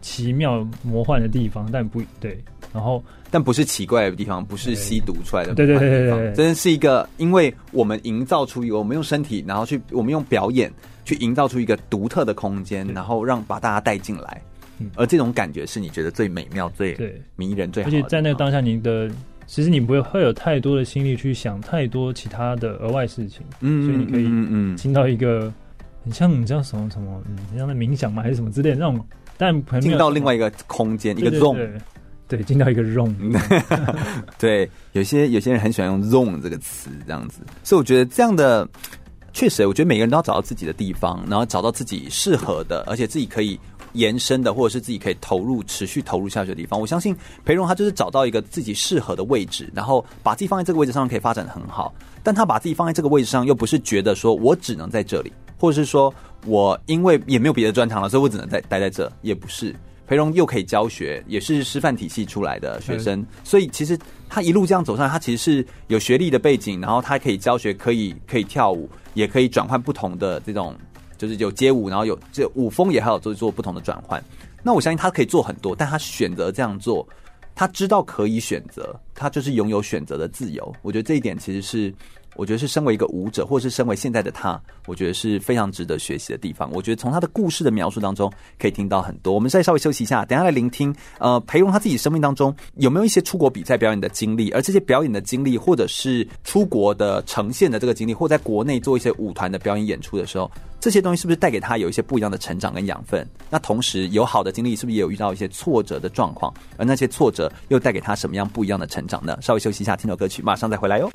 奇妙魔幻的地方，但不对。然后，但不是奇怪的地方，不是吸毒出来的，对对对对对，真的是一个，因为我们营造出一个，我们用身体，然后去，我们用表演去营造出一个独特的空间，然后让把大家带进来，而这种感觉是你觉得最美妙、最迷人、最好的。而且在那个当下，你的其实你不会会有太多的心力去想太多其他的额外事情，嗯，所以你可以嗯嗯进到一个很像你知道什么什么，嗯，像在冥想吗？还是什么之类的那种，但进到另外一个空间，一个 zone。对，进到一个 zone。对，有些有些人很喜欢用 zone 这个词，这样子。所以我觉得这样的，确实，我觉得每个人都要找到自己的地方，然后找到自己适合的，而且自己可以延伸的，或者是自己可以投入、持续投入下去的地方。我相信培荣他就是找到一个自己适合的位置，然后把自己放在这个位置上可以发展的很好。但他把自己放在这个位置上，又不是觉得说我只能在这里，或者是说我因为也没有别的专长了，所以我只能在待在这，也不是。培荣又可以教学，也是师范体系出来的学生，所以其实他一路这样走上来，他其实是有学历的背景，然后他可以教学，可以可以跳舞，也可以转换不同的这种，就是有街舞，然后有这舞风也还有做做不同的转换。那我相信他可以做很多，但他选择这样做，他知道可以选择，他就是拥有选择的自由。我觉得这一点其实是。我觉得是身为一个舞者，或者是身为现在的他，我觉得是非常值得学习的地方。我觉得从他的故事的描述当中，可以听到很多。我们再稍微休息一下，等下来聆听。呃，裴荣他自己生命当中有没有一些出国比赛表演的经历？而这些表演的经历，或者是出国的呈现的这个经历，或在国内做一些舞团的表演演出的时候，这些东西是不是带给他有一些不一样的成长跟养分？那同时有好的经历，是不是也有遇到一些挫折的状况？而那些挫折又带给他什么样不一样的成长呢？稍微休息一下，听首歌曲，马上再回来哟。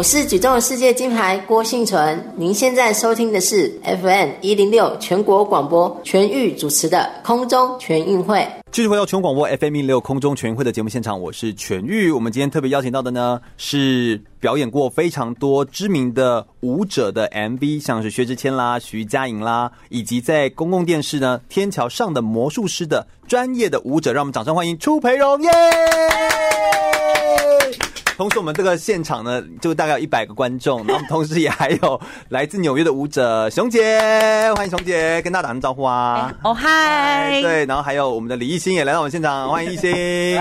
我是举重世界金牌郭信淳，您现在收听的是 FM 一零六全国广播全域主持的空中全运会。继续回到全国广播 FM 一零六空中全运会的节目现场，我是全域。我们今天特别邀请到的呢，是表演过非常多知名的舞者的 MV，像是薛之谦啦、徐佳莹啦，以及在公共电视呢《天桥上的魔术师》的专业的舞者，让我们掌声欢迎初培荣耶！同时，我们这个现场呢，就大概有一百个观众，然后我们同时也还有来自纽约的舞者熊姐，欢迎熊姐，跟大家打声招呼啊！哦嗨，对，然后还有我们的李艺兴也来到我们现场，欢迎艺兴，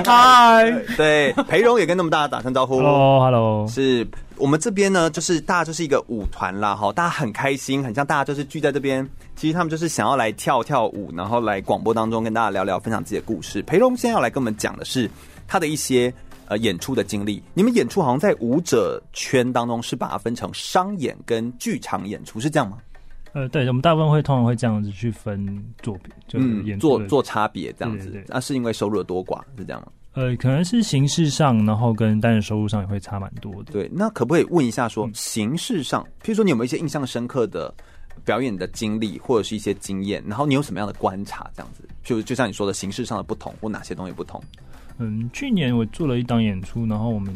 嗨，对，培荣也跟那么大家打声招呼，hello，hello，是我们这边呢，就是大家就是一个舞团啦，哈，大家很开心，很像大家就是聚在这边，其实他们就是想要来跳跳舞，然后来广播当中跟大家聊聊，分享自己的故事。培蓉现在要来跟我们讲的是他的一些。呃，演出的经历，你们演出好像在舞者圈当中是把它分成商演跟剧场演出，是这样吗？呃，对，我们大部分会通常会这样子去分作品，就是演做做差别这样子。那、啊、是因为收入的多寡是这样吗？呃，可能是形式上，然后跟单人收入上也会差蛮多的。对，那可不可以问一下说，说、嗯、形式上，譬如说你有没有一些印象深刻的表演的经历，或者是一些经验，然后你有什么样的观察，这样子？就就像你说的形式上的不同，或哪些东西不同？嗯，去年我做了一档演出，然后我们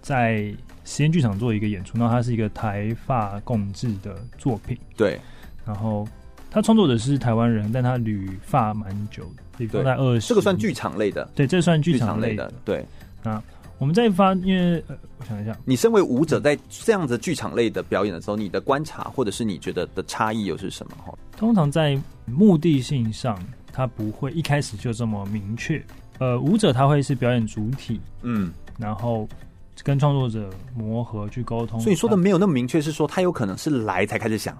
在实验剧场做一个演出，然后它是一个台发共制的作品。对，然后他创作者是台湾人，但他旅发蛮久的，大概二十。这个算剧场类的，对，这算剧场类的。对，那我们在发，因为呃，我想一下，你身为舞者，在这样子剧场类的表演的时候，你的观察或者是你觉得的差异又是什么？哈，通常在目的性上，他不会一开始就这么明确。呃，舞者他会是表演主体，嗯，然后跟创作者磨合去沟通。所以你说的没有那么明确，是说他有可能是来才开始想，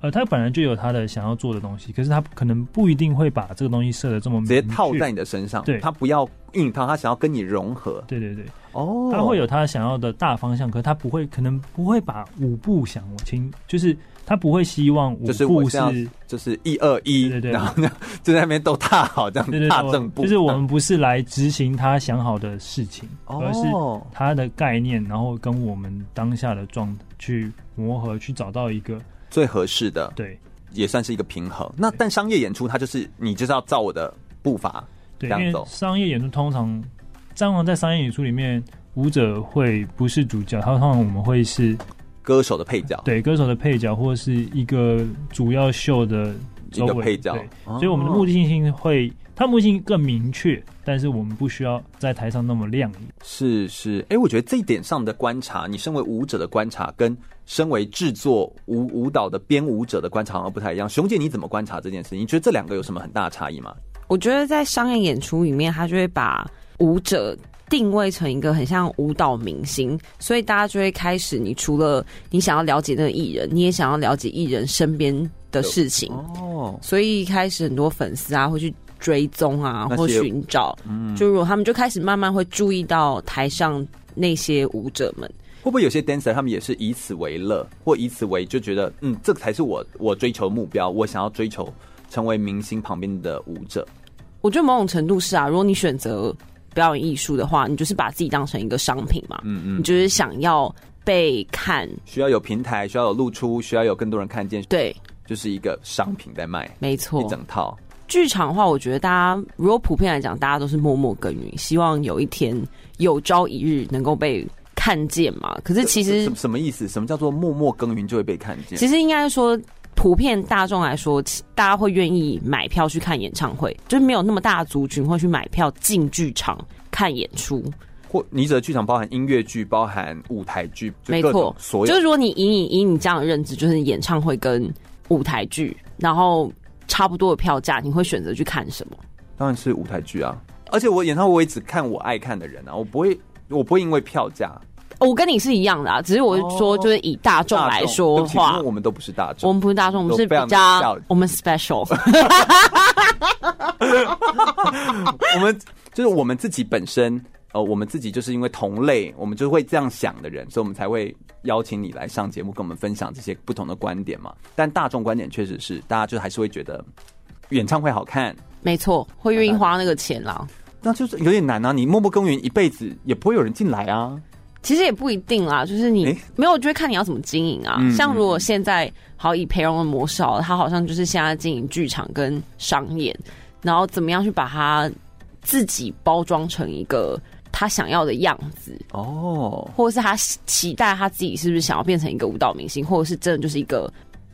呃，他本来就有他的想要做的东西，可是他可能不一定会把这个东西设的这么明，直接套在你的身上。对，他不要硬套，他想要跟你融合。对对对，哦，他会有他想要的大方向，可是他不会，可能不会把舞步想清，就是。他不会希望舞步是就是一二一，对对对，然后呢就在那边都踏好这样子踏正步，就是我们不是来执行他想好的事情，而是他的概念，然后跟我们当下的状态去磨合，去找到一个最合适的，对，也算是一个平衡。那但商业演出，它就是你就是要照我的步伐这样走。商业演出通常，蟑螂在商业演出里面。舞者会不是主角，他通常我们会是歌手的配角，对，歌手的配角或是一个主要秀的一个配角，所以我们的目的性会。他目的性更明确，但是我们不需要在台上那么亮眼。是是，哎、欸，我觉得这一点上的观察，你身为舞者的观察，跟身为制作舞舞蹈的编舞者的观察好像不太一样。熊姐，你怎么观察这件事情？你觉得这两个有什么很大的差异吗？我觉得在商业演出里面，他就会把舞者定位成一个很像舞蹈明星，所以大家就会开始，你除了你想要了解那个艺人，你也想要了解艺人身边的事情哦。所以一开始很多粉丝啊会去。追踪啊，或寻找，嗯，就如果他们就开始慢慢会注意到台上那些舞者们，会不会有些 dancer 他们也是以此为乐，或以此为就觉得，嗯，这个才是我我追求的目标，我想要追求成为明星旁边的舞者。我觉得某种程度是啊，如果你选择表演艺术的话，你就是把自己当成一个商品嘛，嗯嗯，你就是想要被看，需要有平台，需要有露出，需要有更多人看见，对，就是一个商品在卖，没错，一整套。剧场的话，我觉得大家如果普遍来讲，大家都是默默耕耘，希望有一天有朝一日能够被看见嘛。可是其实什么意思？什么叫做默默耕耘就会被看见？其实应该说，普遍大众来说，大家会愿意买票去看演唱会，就是没有那么大的族群会去买票进剧场看演出。或你指的剧场包含音乐剧，包含舞台剧，没错，所以就是如果你以你以你这样的认知，就是演唱会跟舞台剧，然后。差不多的票价，你会选择去看什么？当然是舞台剧啊！而且我演唱会我也只看我爱看的人啊，我不会，我不会因为票价。我跟你是一样的啊，只是我是说，就是以大众来说的话，因为我们都不是大众，我们不是大众，我们是比较我们 special。我们就是我们自己本身。呃，我们自己就是因为同类，我们就会这样想的人，所以我们才会邀请你来上节目，跟我们分享这些不同的观点嘛。但大众观点确实是，大家就还是会觉得演唱会好看，没错，会愿意花那个钱啦。那就是有点难啊！你默默耕耘一辈子，也不会有人进来啊。其实也不一定啦，就是你、欸、没有，我觉得看你要怎么经营啊。嗯、像如果现在好以培荣的模式，他好像就是现在经营剧场跟商演，然后怎么样去把他自己包装成一个。他想要的样子哦，或者是他期待他自己是不是想要变成一个舞蹈明星，或者是真的就是一个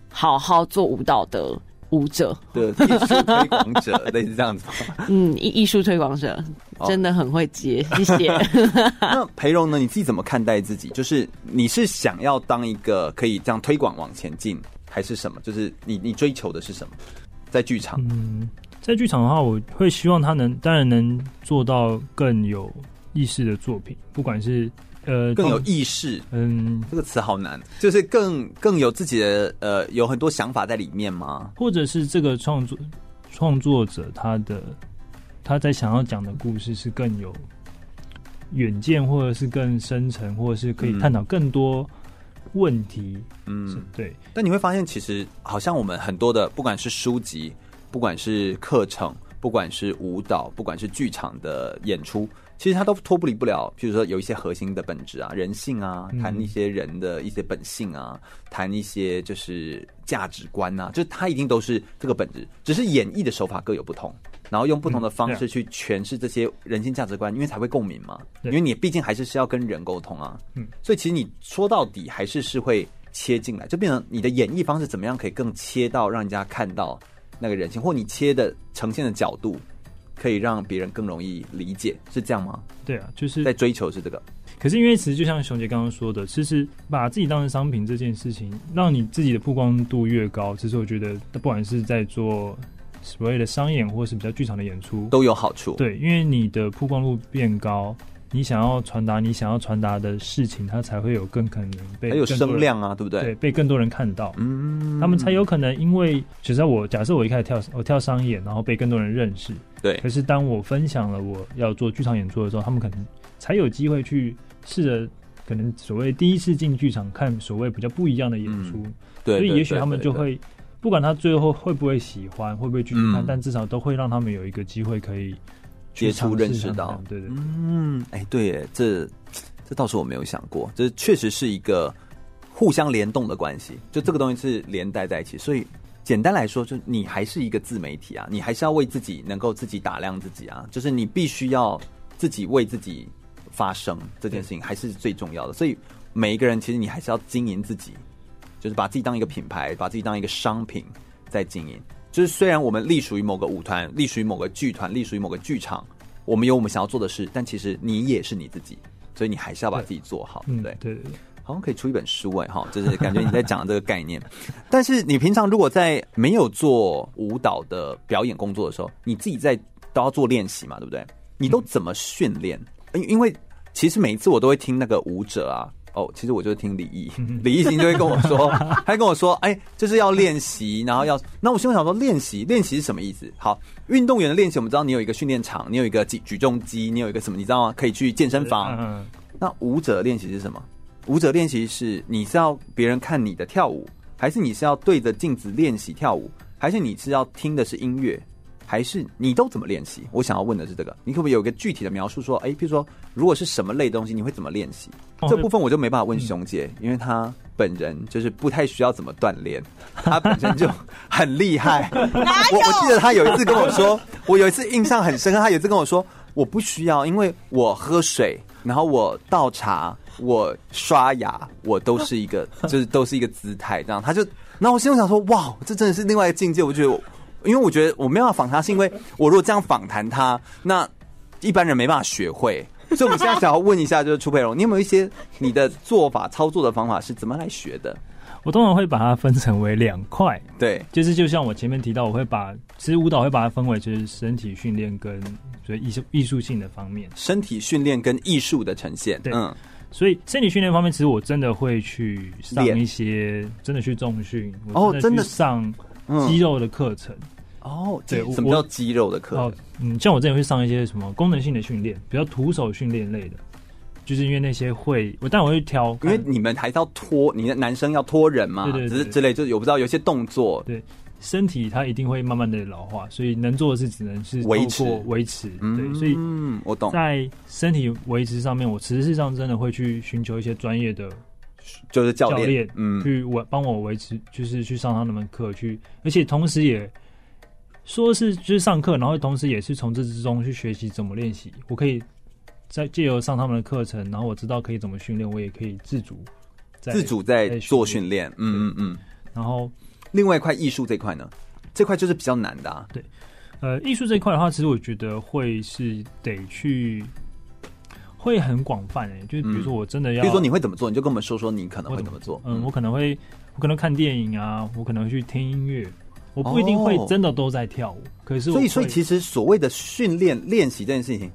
好好做舞蹈的舞者的艺术推广者，类似这样子。嗯，艺艺术推广者真的很会接，谢谢。那裴荣呢？你自己怎么看待自己？就是你是想要当一个可以这样推广往前进，还是什么？就是你你追求的是什么？在剧场，嗯，在剧场的话，我会希望他能当然能做到更有。意识的作品，不管是呃更有意识，嗯，这个词好难，就是更更有自己的呃有很多想法在里面吗？或者是这个创作创作者他的他在想要讲的故事是更有远见，或者是更深层，或者是可以探讨更多问题，嗯，对。但你会发现，其实好像我们很多的，不管是书籍，不管是课程，不管是舞蹈，不管是剧场的演出。其实他都脱不离不了，比如说有一些核心的本质啊，人性啊，谈一些人的一些本性啊，谈一些就是价值观啊，就他一定都是这个本质，只是演绎的手法各有不同，然后用不同的方式去诠释这些人性价值观，因为才会共鸣嘛。因为你毕竟还是是要跟人沟通啊，嗯，所以其实你说到底还是是会切进来，就变成你的演绎方式怎么样可以更切到让人家看到那个人性，或你切的呈现的角度。可以让别人更容易理解，是这样吗？对啊，就是在追求是这个。可是因为其实就像熊姐刚刚说的，其实把自己当成商品这件事情，让你自己的曝光度越高，其实我觉得不管是在做所谓的商演或是比较剧场的演出，都有好处。对，因为你的曝光度变高。你想要传达你想要传达的事情，它才会有更可能被更有声量啊，对不对？对，被更多人看到，嗯，他们才有可能因为，其实我假设我一开始跳我跳商演，然后被更多人认识，对。可是当我分享了我要做剧场演出的时候，他们可能才有机会去试着，可能所谓第一次进剧场看所谓比较不一样的演出，嗯、对。所以也许他们就会，不管他最后会不会喜欢，会不会继续看，嗯、但至少都会让他们有一个机会可以。接触认识到，对对，嗯，哎，对，这这倒是我没有想过，这确实是一个互相联动的关系，就这个东西是连带在一起。所以简单来说，就你还是一个自媒体啊，你还是要为自己能够自己打量自己啊，就是你必须要自己为自己发声这件事情还是最重要的。所以每一个人其实你还是要经营自己，就是把自己当一个品牌，把自己当一个商品在经营。就是虽然我们隶属于某个舞团，隶属于某个剧团，隶属于某个剧场，我们有我们想要做的事，但其实你也是你自己，所以你还是要把自己做好，对不对？对对对。好像可以出一本书哎，哈，就是感觉你在讲这个概念。但是你平常如果在没有做舞蹈的表演工作的时候，你自己在都要做练习嘛，对不对？你都怎么训练？因因为其实每一次我都会听那个舞者啊。哦，其实我就是听李毅，李毅行就会跟我说，他跟我说，哎，就是要练习，然后要，那我心里想说，练习，练习是什么意思？好，运动员的练习，我们知道你有一个训练场，你有一个举举重机，你有一个什么，你知道吗？可以去健身房。嗯。那舞者练习是什么？舞者练习是你是要别人看你的跳舞，还是你是要对着镜子练习跳舞，还是你是要听的是音乐？还是你都怎么练习？我想要问的是这个，你可不可以有个具体的描述？说，哎，比如说，如果是什么类东西，你会怎么练习？哦、这部分我就没办法问熊姐，嗯、因为她本人就是不太需要怎么锻炼，她本身就很厉害。我我记得她有一次跟我说，我有一次印象很深刻，她有一次跟我说，我不需要，因为我喝水，然后我倒茶，我刷牙，我都是一个，就是都是一个姿态，这样。她就，然后我心中想说，哇，这真的是另外一个境界，我觉得。因为我觉得我没办法访他，是因为我如果这样访谈他，那一般人没办法学会。所以我们现在想要问一下，就是楚佩荣，你有没有一些你的做法、操作的方法是怎么来学的？我通常会把它分成为两块，对，就是就像我前面提到，我会把其实舞蹈会把它分为就是身体训练跟所以艺术艺术性的方面，身体训练跟艺术的呈现，对，嗯，所以身体训练方面，其实我真的会去上一些，真的去重训，哦，真的上。肌肉的课程。哦，对，什么叫肌肉的课程？嗯，像我之前会上一些什么功能性的训练，比较徒手训练类的，就是因为那些会，我但我会挑，因为你们还是要拖，你的男生要拖人嘛，对对，只是之类，就是我不知道有些动作，对，身体它一定会慢慢的老化，所以能做的是只能是维持。维持，对，所以嗯，我懂，在身体维持上面，我实际上真的会去寻求一些专业的。就是教练，嗯，去我帮我维持，就是去上他那门课去，而且同时也说是就是上课，然后同时也是从这之中去学习怎么练习。我可以在借由上他们的课程，然后我知道可以怎么训练，我也可以自主自主在做训练。嗯嗯嗯。然后另外一块艺术这块呢，这块就是比较难的啊。对，呃，艺术这块的话，其实我觉得会是得去。会很广泛诶、欸，就是比如说我真的要，比如说你会怎么做，你就跟我们说说你可能会怎么做。嗯，我可能会，我可能看电影啊，我可能会去听音乐，我不一定会真的都在跳舞。可是，所以，所以其实所谓的训练练习这件事情，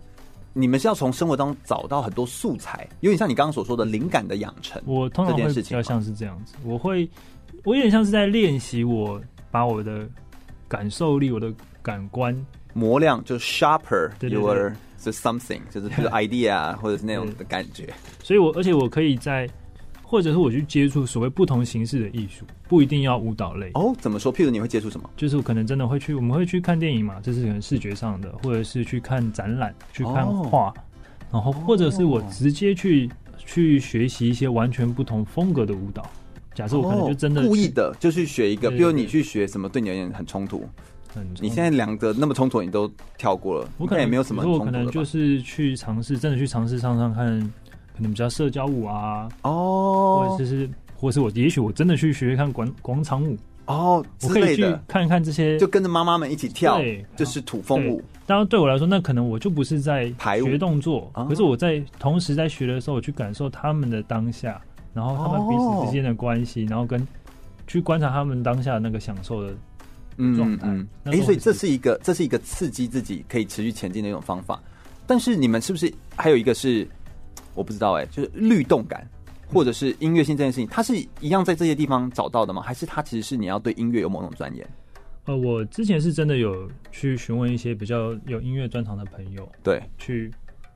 你们是要从生活当中找到很多素材，有点像你刚刚所说的灵感的养成。我通常会比较像是这样子，我会，我有点像是在练习，我把我的感受力、我的感官磨亮，就 sharper。是 something，就是比如 idea 或者是那种的感觉。所以我而且我可以在，或者是我去接触所谓不同形式的艺术，不一定要舞蹈类。哦，怎么说？譬如你会接触什么？就是我可能真的会去，我们会去看电影嘛，这是可能视觉上的，或者是去看展览，去看画，哦、然后或者是我直接去、哦、去学习一些完全不同风格的舞蹈。假设我可能就真的、哦、故意的就去学一个，比如你去学什么，对你而言很冲突。你现在两个那么冲突，你都跳过了，我可能也没有什么冲突。我可能就是去尝试，真的去尝试上上看，可能比较社交舞啊，哦，或者是，或者是我也许我真的去学学看广广场舞哦，我可以去看一看这些，就跟着妈妈们一起跳，对，就是土风舞。当然对我来说，那可能我就不是在学动作，可是我在同时在学的时候，我去感受他们的当下，然后他们彼此之间的关系，然后跟去观察他们当下的那个享受的。嗯嗯，哎、欸，所以这是一个，这是一个刺激自己可以持续前进的一种方法。但是你们是不是还有一个是我不知道哎、欸，就是律动感或者是音乐性这件事情，它是一样在这些地方找到的吗？还是它其实是你要对音乐有某种钻研？呃，我之前是真的有去询问一些比较有音乐专长的朋友，对，去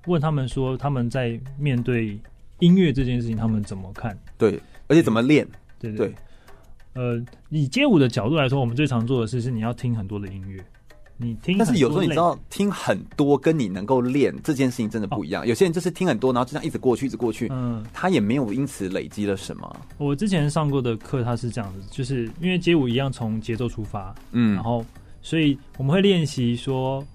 问他们说他们在面对音乐这件事情，他们怎么看？对，而且怎么练？对对，对。呃，以街舞的角度来说，我们最常做的事是你要听很多的音乐，你听。但是有时候你知道，听很多跟你能够练这件事情真的不一样。哦、有些人就是听很多，然后就这样一直过去，一直过去，嗯，他也没有因此累积了什么。我之前上过的课，他是这样子，就是因为街舞一样从节奏出发，嗯，然后所以我们会练习说，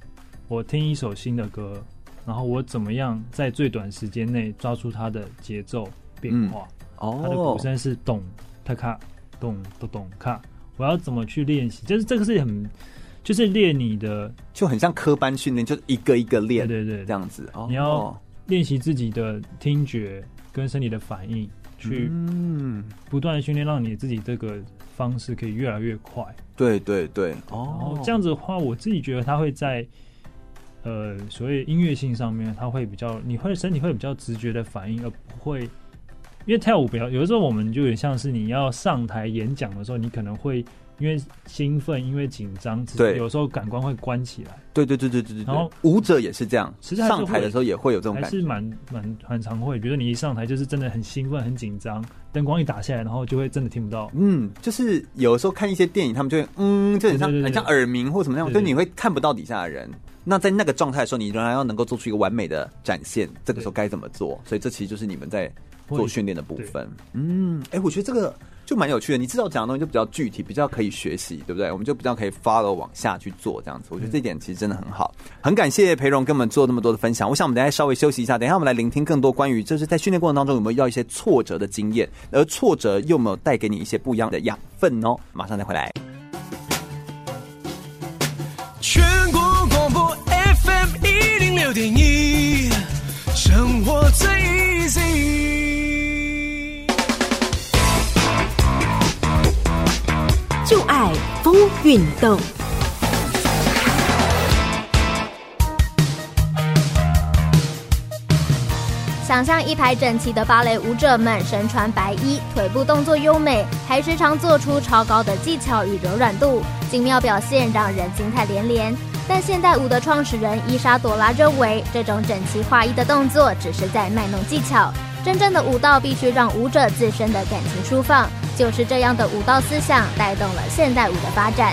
我听一首新的歌，然后我怎么样在最短时间内抓出它的节奏变化？嗯、哦，它的鼓声是咚咔咔咚咚咚看，我要怎么去练习？就是这个是很，就是练你的，就很像科班训练，就是一个一个练，对对对，这样子。哦、你要练习自己的听觉跟身体的反应，去嗯不断的训练，让你自己这个方式可以越来越快。对对对，哦，这样子的话，我自己觉得它会在。呃，所谓音乐性上面，它会比较，你会身体会比较直觉的反应，而不会，因为跳舞比较，有的时候我们就有点像是你要上台演讲的时候，你可能会因为兴奋，因为紧张，对，有时候感官会关起来。对对对对对对。然后舞者也是这样，其实上台的时候也会有这种感觉，还是蛮蛮很常会，比如说你一上台就是真的很兴奋、很紧张，灯光一打下来，然后就会真的听不到。嗯，就是有的时候看一些电影，他们就会嗯，就很像很像耳鸣或什么样，就你会看不到底下的人。那在那个状态的时候，你仍然要能够做出一个完美的展现。这个时候该怎么做？所以这其实就是你们在做训练的部分。嗯，哎、欸，我觉得这个就蛮有趣的。你知道讲的东西就比较具体，比较可以学习，对不对？我们就比较可以 follow 往下去做这样子。我觉得这一点其实真的很好。很感谢裴荣跟我们做那么多的分享。我想我们等下稍微休息一下，等一下我们来聆听更多关于就是在训练过程当中有没有遇到一些挫折的经验，而挫折又有没有带给你一些不一样的养分哦。马上再回来。全国广播 FM 一零六点一，生活最 easy，就爱疯运动。想象一排整齐的芭蕾舞者们，身穿白衣，腿部动作优美，还时常做出超高的技巧与柔软度，精妙表现让人惊叹连连。但现代舞的创始人伊莎朵拉认为，这种整齐划一的动作只是在卖弄技巧，真正的舞蹈必须让舞者自身的感情抒放。就是这样的舞蹈思想带动了现代舞的发展。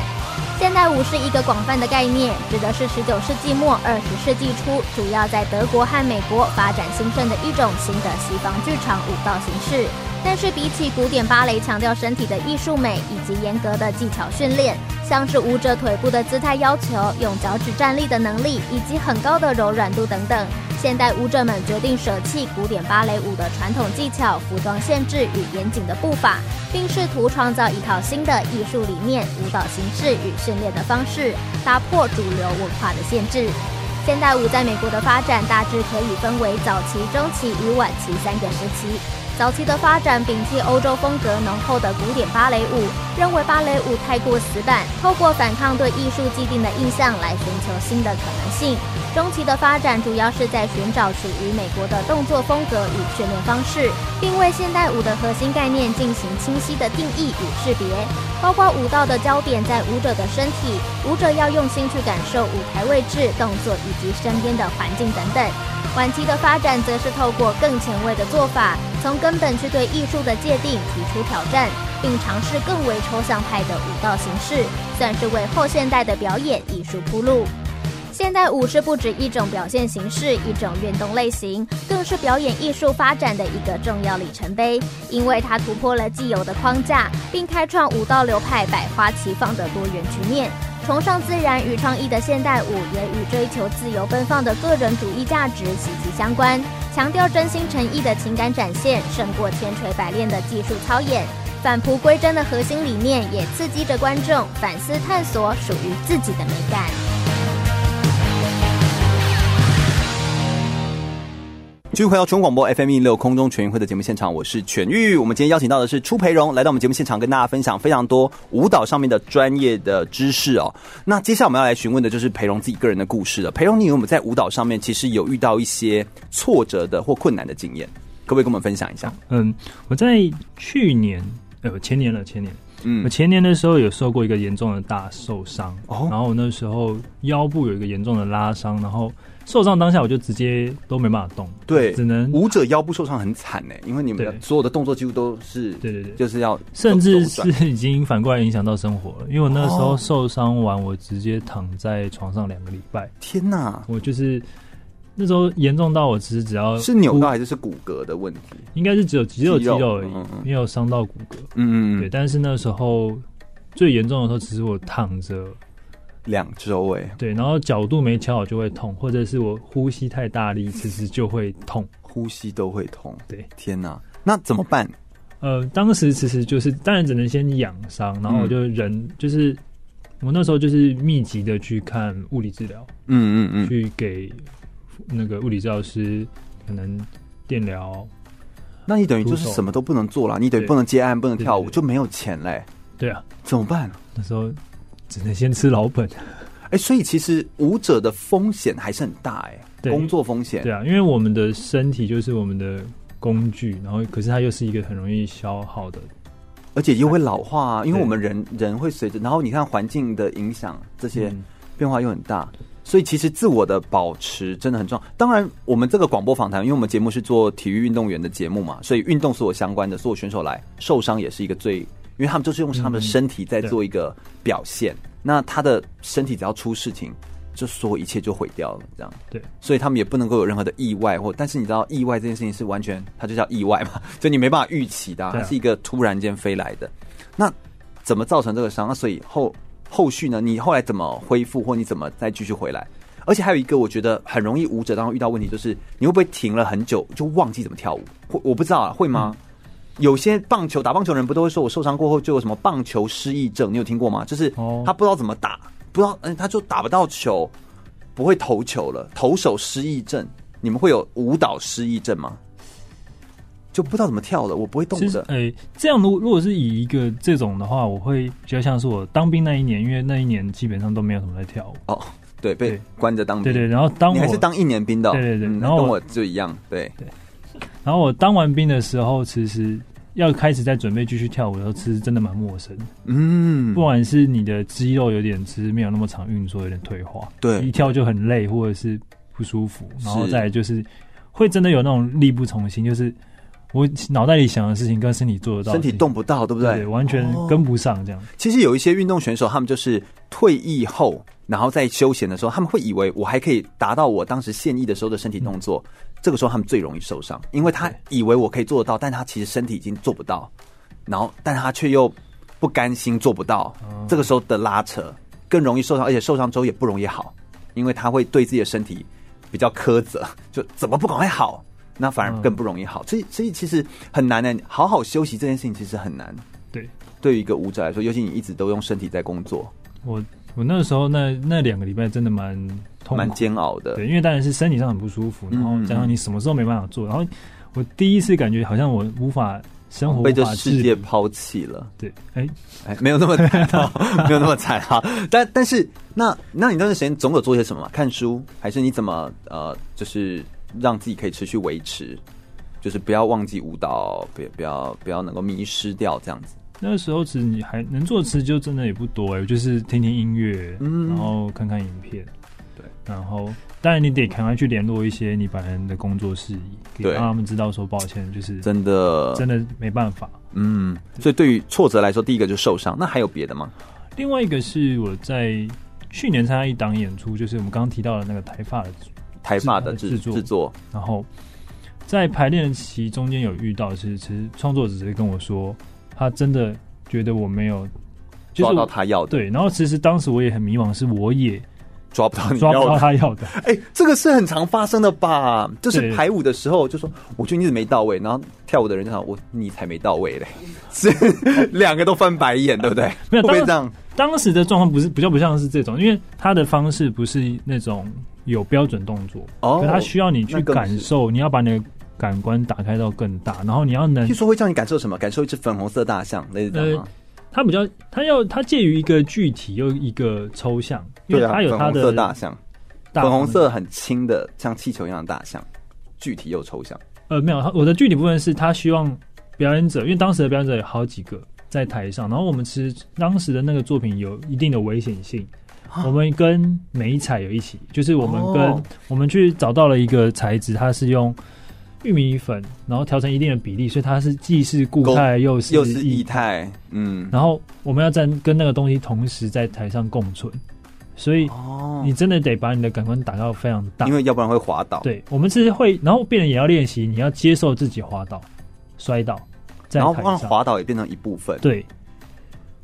现代舞是一个广泛的概念，指的是十九世纪末二十世纪初，主要在德国和美国发展兴盛的一种新的西方剧场舞蹈形式。但是比起古典芭蕾强调身体的艺术美以及严格的技巧训练，像是舞者腿部的姿态要求、用脚趾站立的能力以及很高的柔软度等等，现代舞者们决定舍弃古典芭蕾舞的传统技巧、服装限制与严谨的步伐，并试图创造一套新的艺术理念、舞蹈形式与训练的方式，打破主流文化的限制。现代舞在美国的发展大致可以分为早期、中期与晚期三个时期。早期的发展摒弃欧洲风格浓厚的古典芭蕾舞，认为芭蕾舞太过死板，透过反抗对艺术既定的印象来寻求新的可能性。中期的发展主要是在寻找属于美国的动作风格与训练方式，并为现代舞的核心概念进行清晰的定义与识别，包括舞蹈的焦点在舞者的身体，舞者要用心去感受舞台位置、动作以及身边的环境等等。晚期的发展则是透过更前卫的做法，从根本去对艺术的界定提出挑战，并尝试更为抽象派的舞蹈形式，算是为后现代的表演艺术铺路。现代舞是不止一种表现形式，一种运动类型，更是表演艺术发展的一个重要里程碑，因为它突破了既有的框架，并开创舞蹈流派百花齐放的多元局面。崇尚自然与创意的现代舞，也与追求自由奔放的个人主义价值息息相关。强调真心诚意的情感展现，胜过千锤百炼的技术操演。返璞归真的核心理念，也刺激着观众反思探索属于自己的美感。继续回到全国广播 FM 一六空中全运会的节目现场，我是全玉。我们今天邀请到的是初培荣，来到我们节目现场，跟大家分享非常多舞蹈上面的专业的知识哦。那接下来我们要来询问的就是培荣自己个人的故事了。培荣，你有没有在舞蹈上面其实有遇到一些挫折的或困难的经验？可不可以跟我们分享一下？嗯，我在去年，呃，前年了，前年，嗯，我前年的时候有受过一个严重的大受伤，哦，然后我那时候腰部有一个严重的拉伤，然后。受伤当下，我就直接都没办法动，对，只能舞者腰部受伤很惨呢，因为你们所有的动作几乎都是，对对对，就是要，甚至是已经反过来影响到生活了。因为我那时候受伤完，我直接躺在床上两个礼拜。天哪，我就是那时候严重到我其实只要是扭到还是是骨骼的问题，应该是只有只有肌肉而已，没有伤到骨骼。嗯嗯，对。但是那时候最严重的时候，其实我躺着。两周哎，对，然后角度没调好就会痛，或者是我呼吸太大力，其实就会痛，呼吸都会痛。对，天哪，那怎么办？呃，当时其实就是当然只能先养伤，然后我就人、嗯、就是我那时候就是密集的去看物理治疗，嗯嗯嗯，去给那个物理治疗师可能电疗。那你等于就是什么都不能做了，你等于不能接案，不能跳舞，就没有钱嘞。对啊，怎么办？那时候只能先吃老本。哎、欸，所以其实舞者的风险还是很大哎、欸，工作风险。对啊，因为我们的身体就是我们的工具，然后可是它又是一个很容易消耗的，而且又会老化啊。因为我们人人会随着，然后你看环境的影响，这些变化又很大。嗯所以其实自我的保持真的很重要。当然，我们这个广播访谈，因为我们节目是做体育运动员的节目嘛，所以运动所有相关的所有选手来受伤也是一个最，因为他们就是用他们的身体在做一个表现。嗯、那他的身体只要出事情，就所有一切就毁掉了，这样。对，所以他们也不能够有任何的意外或，但是你知道，意外这件事情是完全，它就叫意外嘛，就你没办法预期的、啊，它是一个突然间飞来的。那怎么造成这个伤？那所以后。后续呢？你后来怎么恢复，或你怎么再继续回来？而且还有一个，我觉得很容易舞者当中遇到问题，就是你会不会停了很久就忘记怎么跳舞？会，我不知道啊，会吗？嗯、有些棒球打棒球的人不都会说，我受伤过后就有什么棒球失忆症？你有听过吗？就是他不知道怎么打，不知道嗯，他就打不到球，不会投球了，投手失忆症。你们会有舞蹈失忆症吗？就不知道怎么跳了，我不会动的。哎、欸，这样如如果是以一个这种的话，我会比较像是我当兵那一年，因为那一年基本上都没有什么在跳舞。哦，对，被关着当兵。对，对对，然后当还是当一年兵的、哦，对对对，嗯、然后跟我就一样，对对。然后我当完兵的时候，其实要开始在准备继续跳舞的时候，其实真的蛮陌生。嗯，不管是你的肌肉有点其实没有那么长运作，有点退化，对，一跳就很累或者是不舒服，然后再来就是会真的有那种力不从心，就是。我脑袋里想的事情跟身体做得到，身体动不到，对不对？对，完全跟不上这样。其实有一些运动选手，他们就是退役后，然后在休闲的时候，他们会以为我还可以达到我当时现役的时候的身体动作。这个时候他们最容易受伤，因为他以为我可以做得到，但他其实身体已经做不到，然后但他却又不甘心做不到。这个时候的拉扯更容易受伤，而且受伤之后也不容易好，因为他会对自己的身体比较苛责，就怎么不赶快好？那反而更不容易好，所以所以其实很难呢。好好休息这件事情其实很难。对，对于一个舞者来说，尤其你一直都用身体在工作。我我那时候那那两个礼拜真的蛮痛蛮煎熬的。对，因为当然是身体上很不舒服，然后加上你什么时候没办法做，然后我第一次感觉好像我无法生活，被这世界抛弃了。对，哎哎，没有那么惨，没有那么惨哈。但但是那那你那段时间总有做些什么嘛？看书还是你怎么呃就是？让自己可以持续维持，就是不要忘记舞蹈，不不要不要能够迷失掉这样子。那个时候其实你还能做的其实就真的也不多哎、欸，就是听听音乐，嗯，然后看看影片，对，然后当然你得赶快去联络一些你本人的工作事宜，对，让他们知道说抱歉，就是真的真的没办法，嗯。所以对于挫折来说，第一个就是受伤，那还有别的吗？另外一个是我在去年参加一档演出，就是我们刚刚提到的那个台发的。台发的制作，制作，然后在排练期中间有遇到，其实其实创作者直接跟我说，他真的觉得我没有抓到他要的，对。然后其实当时我也很迷茫，是我也抓不到你抓不到他要的。哎，这个是很常发生的吧？就是排舞的时候就说，我觉得你怎么没到位，然后跳舞的人就说，我你才没到位嘞，是两个都翻白眼，对不对？没有，会这样。当时的状况不是比较不像是这种，因为他的方式不是那种。有标准动作哦，可他需要你去感受，你要把你的感官打开到更大，然后你要能。据说会叫你感受什么？感受一只粉红色大象，类似这样吗？它比较，它要它介于一个具体又一个抽象，因为它有它的粉红色大象，粉红色很轻的像气球一样的大象，具体又抽象。呃，没有，我的具体部分是他希望表演者，因为当时的表演者有好几个在台上，然后我们其实当时的那个作品有一定的危险性。我们跟美彩有一起，就是我们跟、哦、我们去找到了一个材质，它是用玉米粉，然后调成一定的比例，所以它是既是固态又是又是液态，嗯。然后我们要在跟那个东西同时在台上共存，所以你真的得把你的感官打到非常大，因为要不然会滑倒。对，我们其实会，然后病人也要练习，你要接受自己滑倒、摔倒，在台上，然后让滑倒也变成一部分。对，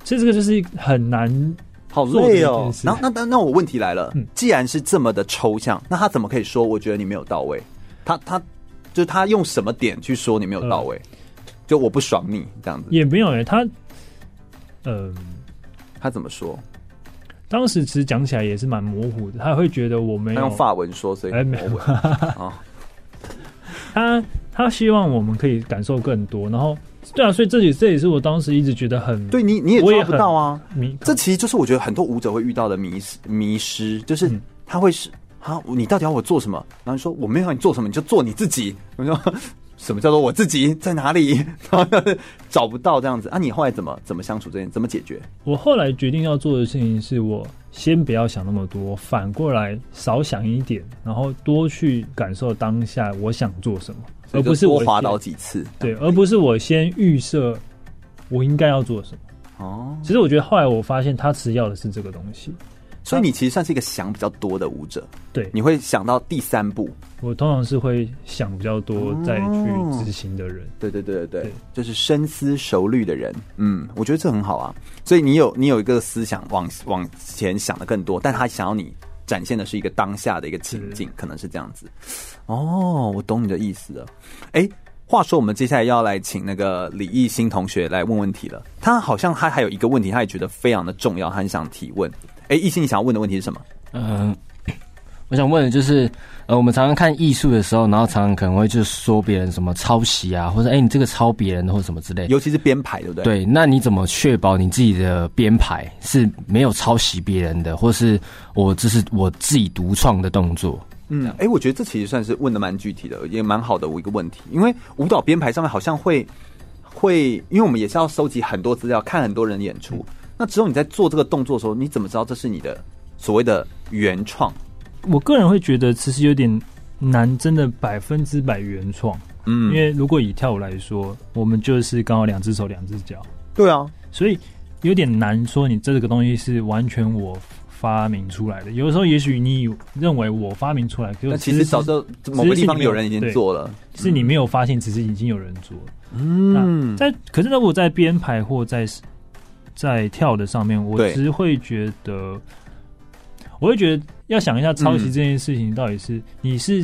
所以这个就是很难。好累哦。然后那那那我问题来了，既然是这么的抽象，那他怎么可以说我觉得你没有到位？他他就是他用什么点去说你没有到位？就我不爽你这样子也没有哎，他呃，他怎么说？当时其实讲起来也是蛮模糊的，他会觉得我没有用法文说，所以哎没有啊。他他希望我们可以感受更多，然后对啊，所以这也这也是我当时一直觉得很对你你也抓不到啊。迷，这其实就是我觉得很多舞者会遇到的迷失迷失，就是他会是啊，你到底要我做什么？然后你说我没有让你做什么，你就做你自己。我说。什么叫做我自己在哪里？然后找不到这样子啊？你后来怎么怎么相处这件？怎么解决？我后来决定要做的事情是我先不要想那么多，反过来少想一点，然后多去感受当下我想做什么，而不是我滑倒几次。对，而不是我先预设我应该要做什么。哦，其实我觉得后来我发现他其实要的是这个东西。所以你其实算是一个想比较多的舞者，对，你会想到第三步。我通常是会想比较多再去执行的人，对对对对对，就是深思熟虑的人。嗯，我觉得这很好啊。所以你有你有一个思想往往前想的更多，但他想要你展现的是一个当下的一个情境，可能是这样子。哦，我懂你的意思了。哎，话说我们接下来要来请那个李艺兴同学来问问题了。他好像他还有一个问题，他也觉得非常的重要，他很想提问。哎，艺兴，你想要问的问题是什么？嗯，我想问的就是，呃，我们常常看艺术的时候，然后常常可能会就说别人什么抄袭啊，或者哎，你这个抄别人的，或者什么之类。尤其是编排，对不对？对，那你怎么确保你自己的编排是没有抄袭别人的，或是我这是我自己独创的动作？嗯，哎，我觉得这其实算是问的蛮具体的，也蛮好的一个问题。因为舞蹈编排上面好像会会，因为我们也是要收集很多资料，看很多人演出。嗯那之后你在做这个动作的时候，你怎么知道这是你的所谓的原创？我个人会觉得其实有点难，真的百分之百原创。嗯，因为如果以跳舞来说，我们就是刚好两只手两只脚。对啊，所以有点难说你这个东西是完全我发明出来的。有的时候也许你认为我发明出来，可是其实早就某个地方有人已经做了，是你没有发现，其实已经有人做了。嗯，在可是如果在编排或在在跳的上面，我只会觉得，我会觉得要想一下抄袭这件事情到底是你是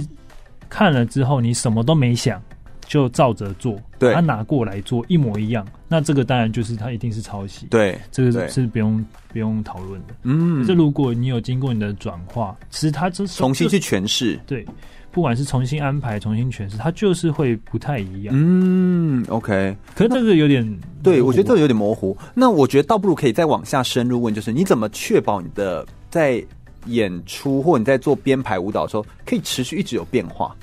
看了之后你什么都没想就照着做，对，他拿过来做一模一样，那这个当然就是他一定是抄袭，对，这个是不用不用讨论的。嗯，这如果你有经过你的转化，其实他这重新去诠释，对。不管是重新安排、重新诠释，它就是会不太一样。嗯，OK。可是这个有点，对，我觉得这个有点模糊。那我觉得倒不如可以再往下深入问，就是你怎么确保你的在演出或你在做编排舞蹈的时候，可以持续一直有变化？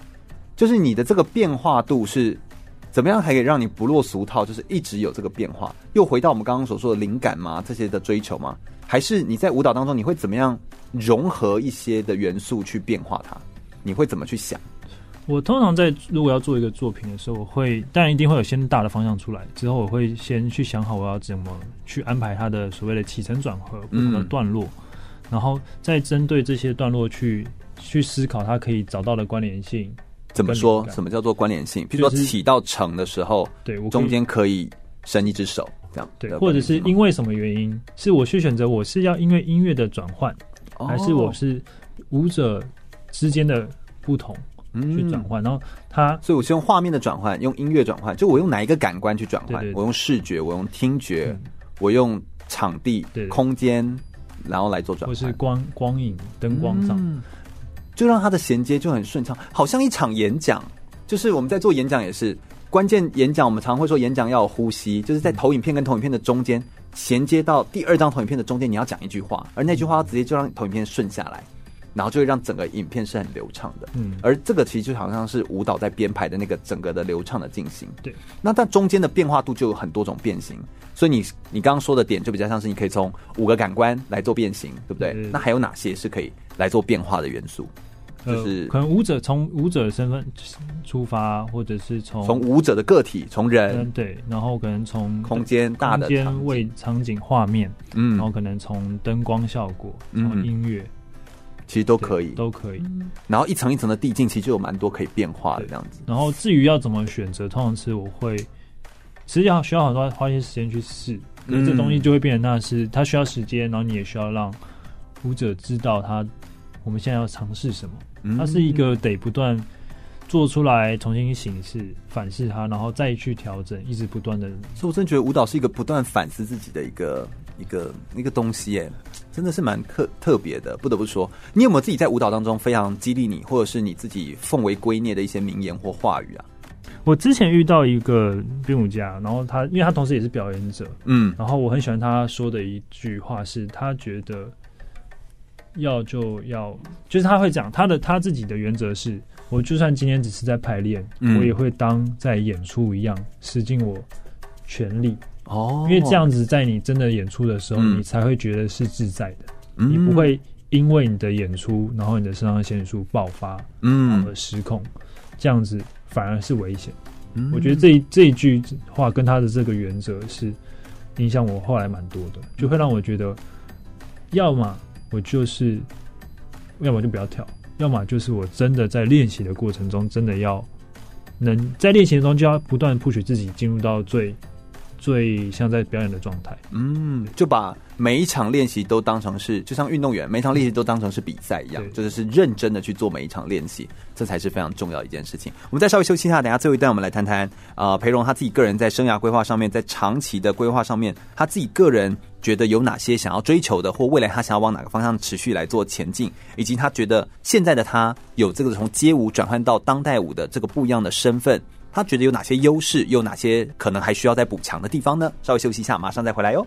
就是你的这个变化度是怎么样，还可以让你不落俗套？就是一直有这个变化，又回到我们刚刚所说的灵感吗？这些的追求吗？还是你在舞蹈当中，你会怎么样融合一些的元素去变化它？你会怎么去想？我通常在如果要做一个作品的时候，我会当然一定会有先大的方向出来，之后我会先去想好我要怎么去安排它的所谓的起承转合不同的段落，嗯、然后再针对这些段落去去思考它可以找到的关联性。怎么说？什么叫做关联性？譬如说起到成的时候，对，我中间可以伸一只手，这样对，或者是因为什么原因，是我去选择我是要因为音乐的转换，哦、还是我是舞者。之间的不同去转换，嗯、然后他，所以我是用画面的转换，用音乐转换，就我用哪一个感官去转换？我用视觉，我用听觉，嗯、我用场地、空间，然后来做转换，或是光光影、灯光上，嗯、就让它的衔接就很顺畅，好像一场演讲。就是我们在做演讲也是关键演讲，我们常会说演讲要有呼吸，就是在投影片跟投影片的中间衔接到第二张投影片的中间，你要讲一句话，而那句话要直接就让投影片顺下来。然后就会让整个影片是很流畅的，嗯，而这个其实就好像是舞蹈在编排的那个整个的流畅的进行，对。那但中间的变化度就有很多种变形，所以你你刚刚说的点就比较像是你可以从五个感官来做变形，对不对？对。那还有哪些是可以来做变化的元素？就是、呃、可能舞者从舞者的身份出发，或者是从从舞者的个体，从人、嗯、对，然后可能从空间大的空间为场景画面，嗯，然后可能从灯光效果，从音乐。嗯其实都可以，都可以。然后一层一层的递进，其实就有蛮多可以变化的这样子。然后至于要怎么选择，通常是我会，其实要需要很多花一些时间去试。可是这东西就会变成那是它需要时间，然后你也需要让舞者知道他我们现在要尝试什么，它是一个得不断做出来，重新形式、反思它，然后再去调整，一直不断的。所以我真的觉得舞蹈是一个不断反思自己的一个一个一个东西，哎，真的是蛮特特别的。不得不说，你有没有自己在舞蹈当中非常激励你，或者是你自己奉为圭臬的一些名言或话语啊？我之前遇到一个编舞家，然后他因为他同时也是表演者，嗯，然后我很喜欢他说的一句话是，他觉得要就要，就是他会讲他的他自己的原则是，我就算今天只是在排练，嗯，我也会当在演出一样，使尽我全力。哦，因为这样子在你真的演出的时候，嗯，你才会觉得是自在的，嗯，你不会因为你的演出，然后你的肾上腺素爆发，嗯，而失控，这样子。反而是危险。嗯，我觉得这一这一句话跟他的这个原则是影响我后来蛮多的，就会让我觉得，要么我就是，要么就不要跳，要么就是我真的在练习的过程中，真的要能在练习中就要不断 push 自己进入到最。最像在表演的状态，嗯，就把每一场练习都当成是，就像运动员每一场练习都当成是比赛一样，就是是认真的去做每一场练习，这才是非常重要的一件事情。我们再稍微休息一下，等下最后一段我们来谈谈啊，培荣他自己个人在生涯规划上面，在长期的规划上面，他自己个人觉得有哪些想要追求的，或未来他想要往哪个方向持续来做前进，以及他觉得现在的他有这个从街舞转换到当代舞的这个不一样的身份。他觉得有哪些优势，又有哪些可能还需要再补强的地方呢？稍微休息一下，马上再回来哟。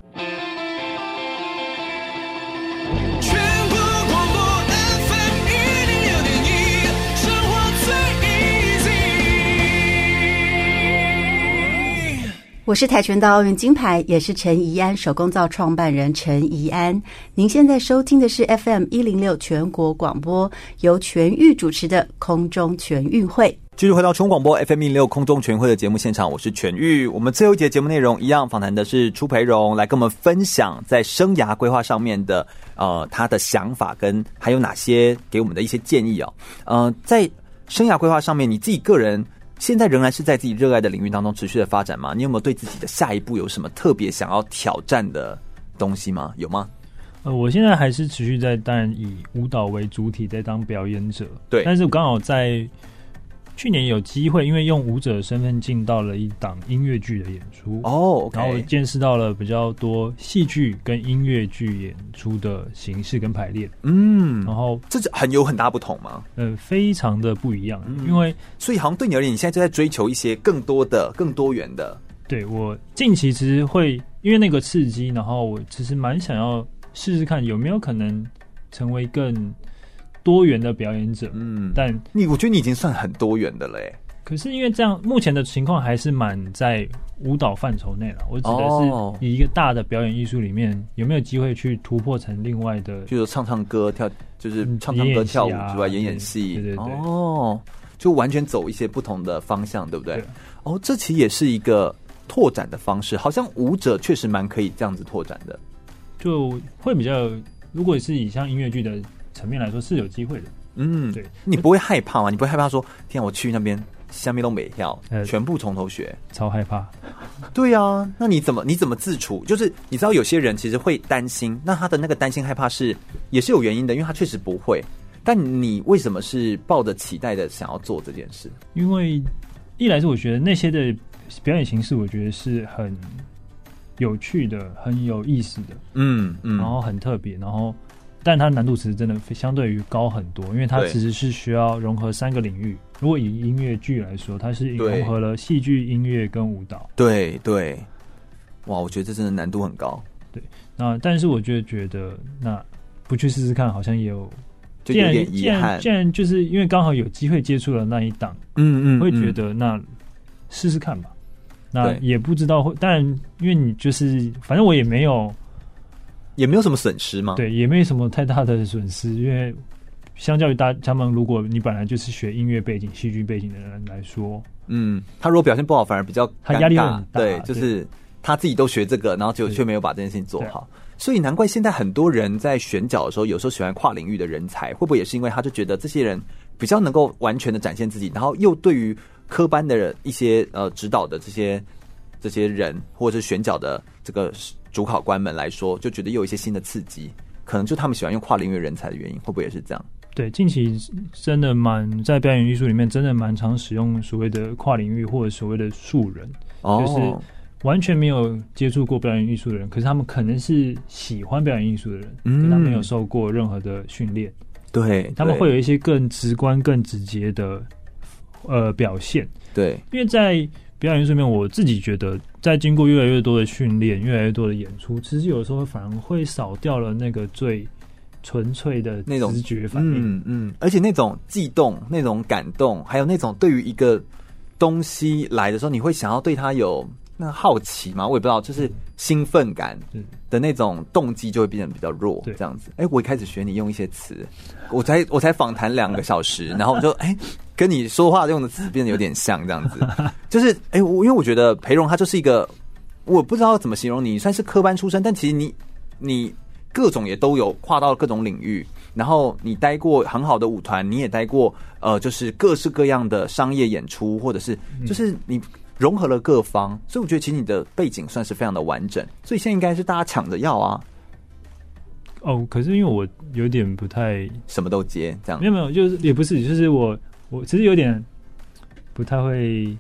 我是跆拳道奥运金牌，也是陈怡安手工皂创办人陈怡安。您现在收听的是 FM 一零六全国广播，由全域主持的空中全运会。继续回到全国广播 FM 一零六空中全运会的节目现场，我是全玉。我们最后一节节目内容一样，访谈的是初培荣，来跟我们分享在生涯规划上面的呃他的想法，跟还有哪些给我们的一些建议哦。呃，在生涯规划上面，你自己个人。现在仍然是在自己热爱的领域当中持续的发展吗？你有没有对自己的下一步有什么特别想要挑战的东西吗？有吗？呃，我现在还是持续在，当然以舞蹈为主体在当表演者，对，但是我刚好在。去年有机会，因为用舞者的身份进到了一档音乐剧的演出哦然后见识到了比较多戏剧跟音乐剧演出的形式跟排列，嗯，然后这是很有很大不同吗？呃，非常的不一样，嗯、因为所以好像对你而言，你现在就在追求一些更多的、更多元的。对，我近期其实会因为那个刺激，然后我其实蛮想要试试看有没有可能成为更。多元的表演者，嗯，但你我觉得你已经算很多元的了，哎。可是因为这样，目前的情况还是蛮在舞蹈范畴内了。我指的是以一个大的表演艺术里面，有没有机会去突破成另外的，就是唱唱歌、跳，就是唱唱歌、跳舞之外，演演戏，对对对。哦，就完全走一些不同的方向，对不对？哦，这其实也是一个拓展的方式。好像舞者确实蛮可以这样子拓展的，就会比较，如果是以像音乐剧的。层面来说是有机会的，嗯，对，你不会害怕吗？你不会害怕说，天啊，我去那边下面都没跳，全部从头学，超害怕。对啊，那你怎么你怎么自处？就是你知道有些人其实会担心，那他的那个担心害怕是也是有原因的，因为他确实不会。但你为什么是抱着期待的想要做这件事？因为一来是我觉得那些的表演形式，我觉得是很有趣的，很有意思的，嗯嗯，然后很特别，然后。但它难度其实真的相对于高很多，因为它其实是需要融合三个领域。如果以音乐剧来说，它是融合了戏剧、音乐跟舞蹈。对对，哇，我觉得这真的难度很高。对，那但是我就觉得，那不去试试看，好像也有，就有点遗憾。既然就是因为刚好有机会接触了那一档，嗯，嗯嗯，会觉得那试试看吧。那也不知道会，但因为你就是，反正我也没有。也没有什么损失吗？对，也没有什么太大的损失，因为相较于大他们，如果你本来就是学音乐背景、戏剧背景的人来说，嗯，他如果表现不好，反而比较他压力很大。对，就是他自己都学这个，然后就却没有把这件事情做好，所以难怪现在很多人在选角的时候，有时候喜欢跨领域的人才，会不会也是因为他就觉得这些人比较能够完全的展现自己，然后又对于科班的人一些呃指导的这些这些人，或者是选角的这个。主考官们来说，就觉得又有一些新的刺激，可能就他们喜欢用跨领域人才的原因，会不会也是这样？对，近期真的蛮在表演艺术里面，真的蛮常使用所谓的跨领域或者所谓的素人，哦、就是完全没有接触过表演艺术的人，可是他们可能是喜欢表演艺术的人，嗯，他没有受过任何的训练，对，他们会有一些更直观、更直接的呃表现，对，因为在表演艺术面，我自己觉得，在经过越来越多的训练、越来越多的演出，其实有时候反而会少掉了那个最。纯粹的那种直觉反应，嗯嗯，而且那种悸动、那种感动，还有那种对于一个东西来的时候，你会想要对它有那好奇吗？我也不知道，就是兴奋感的那种动机就会变得比较弱，这样子。哎、欸，我一开始学你用一些词，我才我才访谈两个小时，然后我就哎、欸、跟你说话用的词变得有点像这样子，就是哎、欸，我因为我觉得培荣他就是一个，我不知道怎么形容你，算是科班出身，但其实你你。各种也都有跨到各种领域，然后你待过很好的舞团，你也待过呃，就是各式各样的商业演出，或者是就是你融合了各方，所以我觉得其实你的背景算是非常的完整，所以现在应该是大家抢着要啊。哦，可是因为我有点不太什么都接这样，没有没有，就是也不是，就是我我其实有点不太会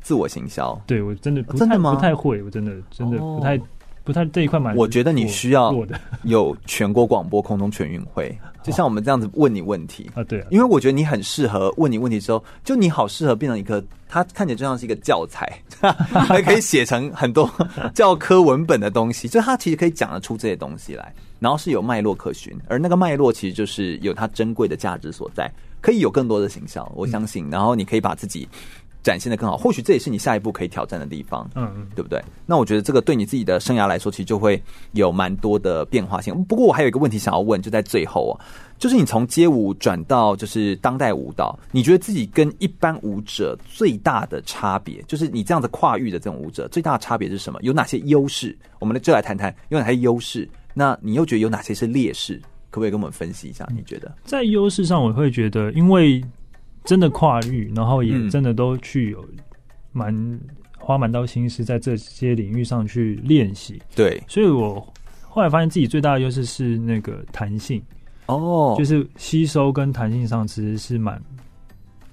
自我行销，对我真的不太、哦、真的？不太会，我真的真的不太。哦不太这一块蛮，我觉得你需要 有全国广播空中全运会，就像我们这样子问你问题。啊，对，因为我觉得你很适合问你问题之后，就你好适合变成一个，它看起来就像是一个教材，还可以写成很多教科文本的东西，就它其实可以讲得出这些东西来，然后是有脉络可循，而那个脉络其实就是有它珍贵的价值所在，可以有更多的形象，我相信，然后你可以把自己。展现的更好，或许这也是你下一步可以挑战的地方，嗯嗯，对不对？那我觉得这个对你自己的生涯来说，其实就会有蛮多的变化性。不过我还有一个问题想要问，就在最后啊，就是你从街舞转到就是当代舞蹈，你觉得自己跟一般舞者最大的差别，就是你这样子跨域的这种舞者最大的差别是什么？有哪些优势？我们就来谈谈有哪些优势。那你又觉得有哪些是劣势？可不可以跟我们分析一下？你觉得在优势上，我会觉得因为。真的跨域，然后也真的都去有蛮花蛮多心思在这些领域上去练习。对，所以我后来发现自己最大的优势是那个弹性哦，就是吸收跟弹性上其实是蛮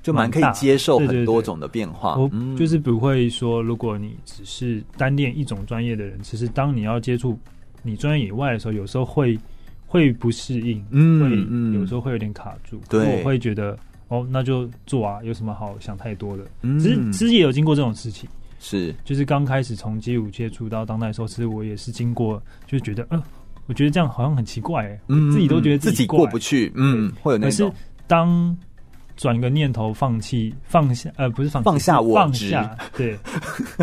就蛮可以接受很多种的变化。我就是不会说，如果你只是单练一种专业的人，其实当你要接触你专业以外的时候，有时候会会不适应，嗯，会有时候会有点卡住。对，我会觉得。哦，那就做啊，有什么好想太多的？嗯，其实其实也有经过这种事情，是就是刚开始从街舞接触到当代的时候，其实我也是经过，就觉得，嗯、呃，我觉得这样好像很奇怪，哎，嗯，自己都觉得自己，自己过不去，嗯，会有那种。可是当转个念头，放弃，放下，呃，不是放放下我，放下，对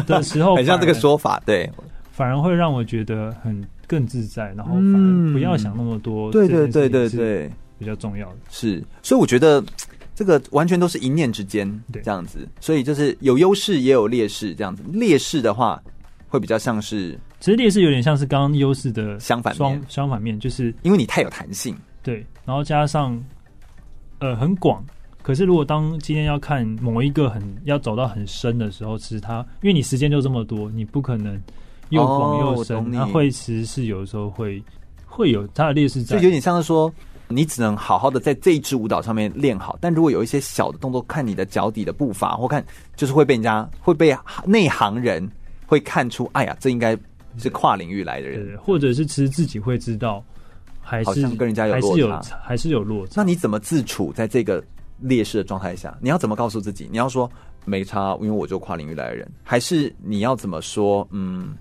的时候，很像这个说法，对，反而会让我觉得很更自在，然后反而不要想那么多，对对对对对，比较重要的，是，所以我觉得。这个完全都是一念之间，这样子，所以就是有优势也有劣势，这样子。劣势的话，会比较像是，其实劣势有点像是刚刚优势的相反面，相反面就是因为你太有弹性，对，然后加上呃很广。可是如果当今天要看某一个很要走到很深的时候，其实它因为你时间就这么多，你不可能又广又深，它会其实是有时候会会有它的劣势在，就有点像是说。你只能好好的在这一支舞蹈上面练好，但如果有一些小的动作，看你的脚底的步伐，或看就是会被人家会被内行人会看出，哎呀，这应该是跨领域来的人，或者是其实自己会知道，还是好像跟人家有落差，还是有落差。那你怎么自处在这个劣势的状态下？你要怎么告诉自己？你要说没差，因为我就跨领域来的人，还是你要怎么说？嗯。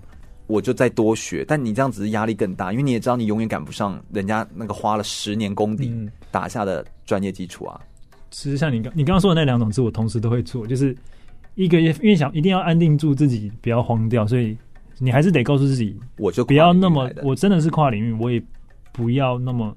我就再多学，但你这样子压力更大，因为你也知道你永远赶不上人家那个花了十年功底打下的专业基础啊。其实像你刚你刚刚说的那两种字，我同时都会做，就是一个因为想一定要安定住自己，不要慌掉，所以你还是得告诉自己，我就不要那么，我真的是跨领域，我也不要那么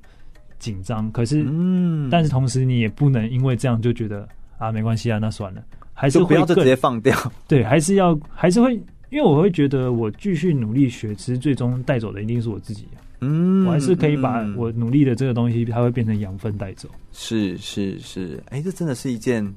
紧张。可是，嗯，但是同时你也不能因为这样就觉得啊没关系啊，那算了，还是不要就直接放掉。对，还是要还是会。因为我会觉得，我继续努力学，其实最终带走的一定是我自己。嗯，我还是可以把我努力的这个东西，它会变成养分带走。是是是，哎，这真的是一件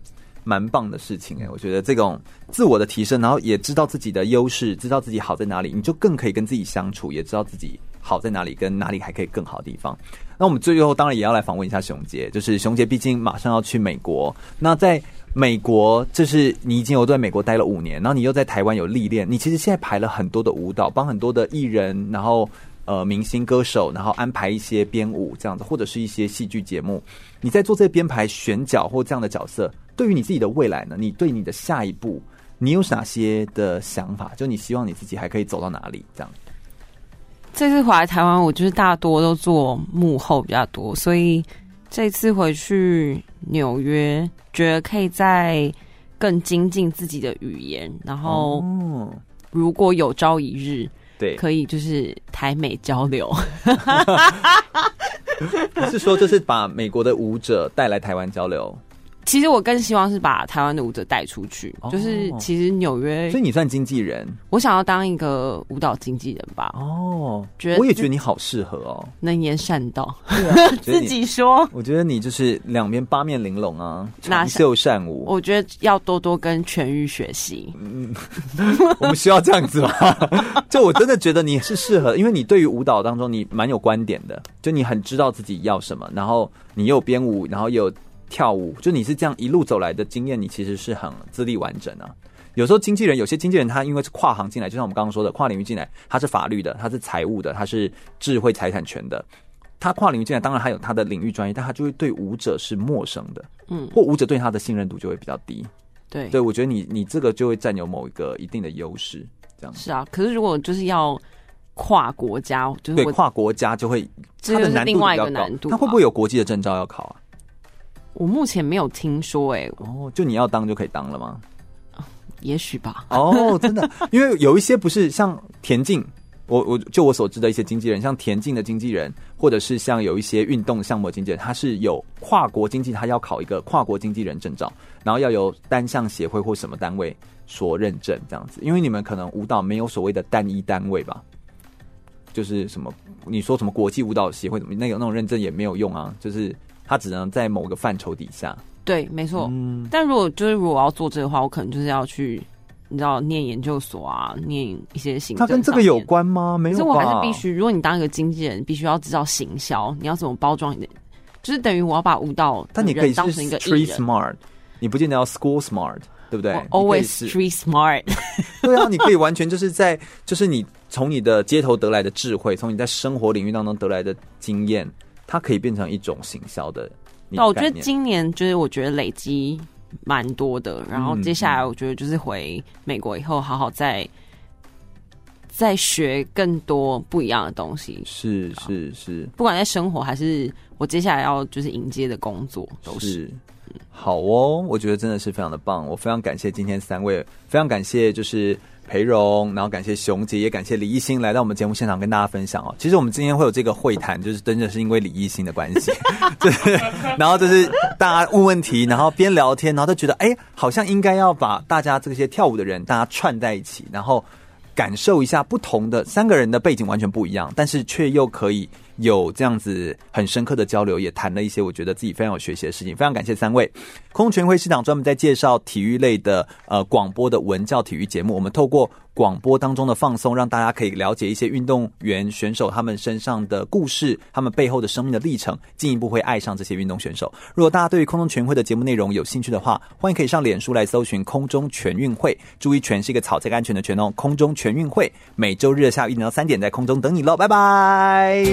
蛮棒的事情哎、欸。我觉得这种自我的提升，然后也知道自己的优势，知道自己好在哪里，你就更可以跟自己相处，也知道自己好在哪里，跟哪里还可以更好的地方。那我们最后当然也要来访问一下熊杰，就是熊杰毕竟马上要去美国，那在。美国，就是你已经有在美国待了五年，然后你又在台湾有历练，你其实现在排了很多的舞蹈，帮很多的艺人，然后呃明星歌手，然后安排一些编舞这样子，或者是一些戏剧节目。你在做这些编排选角或这样的角色，对于你自己的未来呢？你对你的下一步，你有哪些的想法？就你希望你自己还可以走到哪里？这样。这次回来台湾，我就是大多都做幕后比较多，所以。这次回去纽约，觉得可以再更精进自己的语言，然后如果有朝一日，对，可以就是台美交流。不是说，就是把美国的舞者带来台湾交流？其实我更希望是把台湾的舞者带出去，哦、就是其实纽约，所以你算经纪人，我想要当一个舞蹈经纪人吧。哦，觉得我也觉得你好适合哦，能言善道，对啊、自己说。我觉得你就是两边八面玲珑啊，长袖善舞。我觉得要多多跟全愈学习。嗯，我们需要这样子吗？就我真的觉得你是适合，因为你对于舞蹈当中你蛮有观点的，就你很知道自己要什么，然后你又有编舞，然后又有。跳舞，就你是这样一路走来的经验，你其实是很资历完整啊。有时候经纪人，有些经纪人他因为是跨行进来，就像我们刚刚说的跨领域进来，他是法律的，他是财务的，他是智慧财产权的，他跨领域进来，当然他有他的领域专业，但他就会对舞者是陌生的，嗯，或舞者对他的信任度就会比较低。对，对我觉得你你这个就会占有某一个一定的优势，这样。是啊，可是如果就是要跨国家，就是对跨国家就会，它的难度比较高，另外一个难度，他会不会有国际的证照要考啊？我目前没有听说、欸，哎，哦，就你要当就可以当了吗？也许吧。哦，真的，因为有一些不是像田径，我我就我所知的一些经纪人，像田径的经纪人，或者是像有一些运动项目的经纪人，他是有跨国经纪，他要考一个跨国经纪人证照，然后要有单项协会或什么单位所认证，这样子。因为你们可能舞蹈没有所谓的单一单位吧，就是什么你说什么国际舞蹈协会怎么那个那种认证也没有用啊，就是。他只能在某个范畴底下。对，没错。嗯，但如果就是如果我要做这个的话，我可能就是要去，你知道，念研究所啊，念一些行政。它跟这个有关吗？没有。可是我还是必须，如果你当一个经纪人，必须要知道行销，你要怎么包装你的，就是等于我要把舞蹈，但你可以当成一个 street smart，你不见得要 school smart，对不对？Always street smart。对啊，你可以完全就是在，就是你从你的街头得来的智慧，从你在生活领域当中得来的经验。它可以变成一种行销的。那我觉得今年就是我觉得累积蛮多的，然后接下来我觉得就是回美国以后，好好再再学更多不一样的东西。是是是，不管在生活还是我接下来要就是迎接的工作，都是，是好哦。我觉得真的是非常的棒，我非常感谢今天三位，非常感谢就是。培荣，然后感谢熊姐，也感谢李艺兴来到我们节目现场跟大家分享哦。其实我们今天会有这个会谈，就是真的是因为李艺兴的关系，就是然后就是大家问问题，然后边聊天，然后都觉得哎，好像应该要把大家这些跳舞的人大家串在一起，然后感受一下不同的三个人的背景完全不一样，但是却又可以。有这样子很深刻的交流，也谈了一些我觉得自己非常有学习的事情。非常感谢三位。空中全会是档专门在介绍体育类的呃广播的文教体育节目。我们透过广播当中的放松，让大家可以了解一些运动员选手他们身上的故事，他们背后的生命的历程，进一步会爱上这些运动选手。如果大家对于空中全会的节目内容有兴趣的话，欢迎可以上脸书来搜寻“空中全运会”，注意“全”是一个草这个安全的“全”哦。空中全运会每周日的下午一点到三点在空中等你喽，拜拜。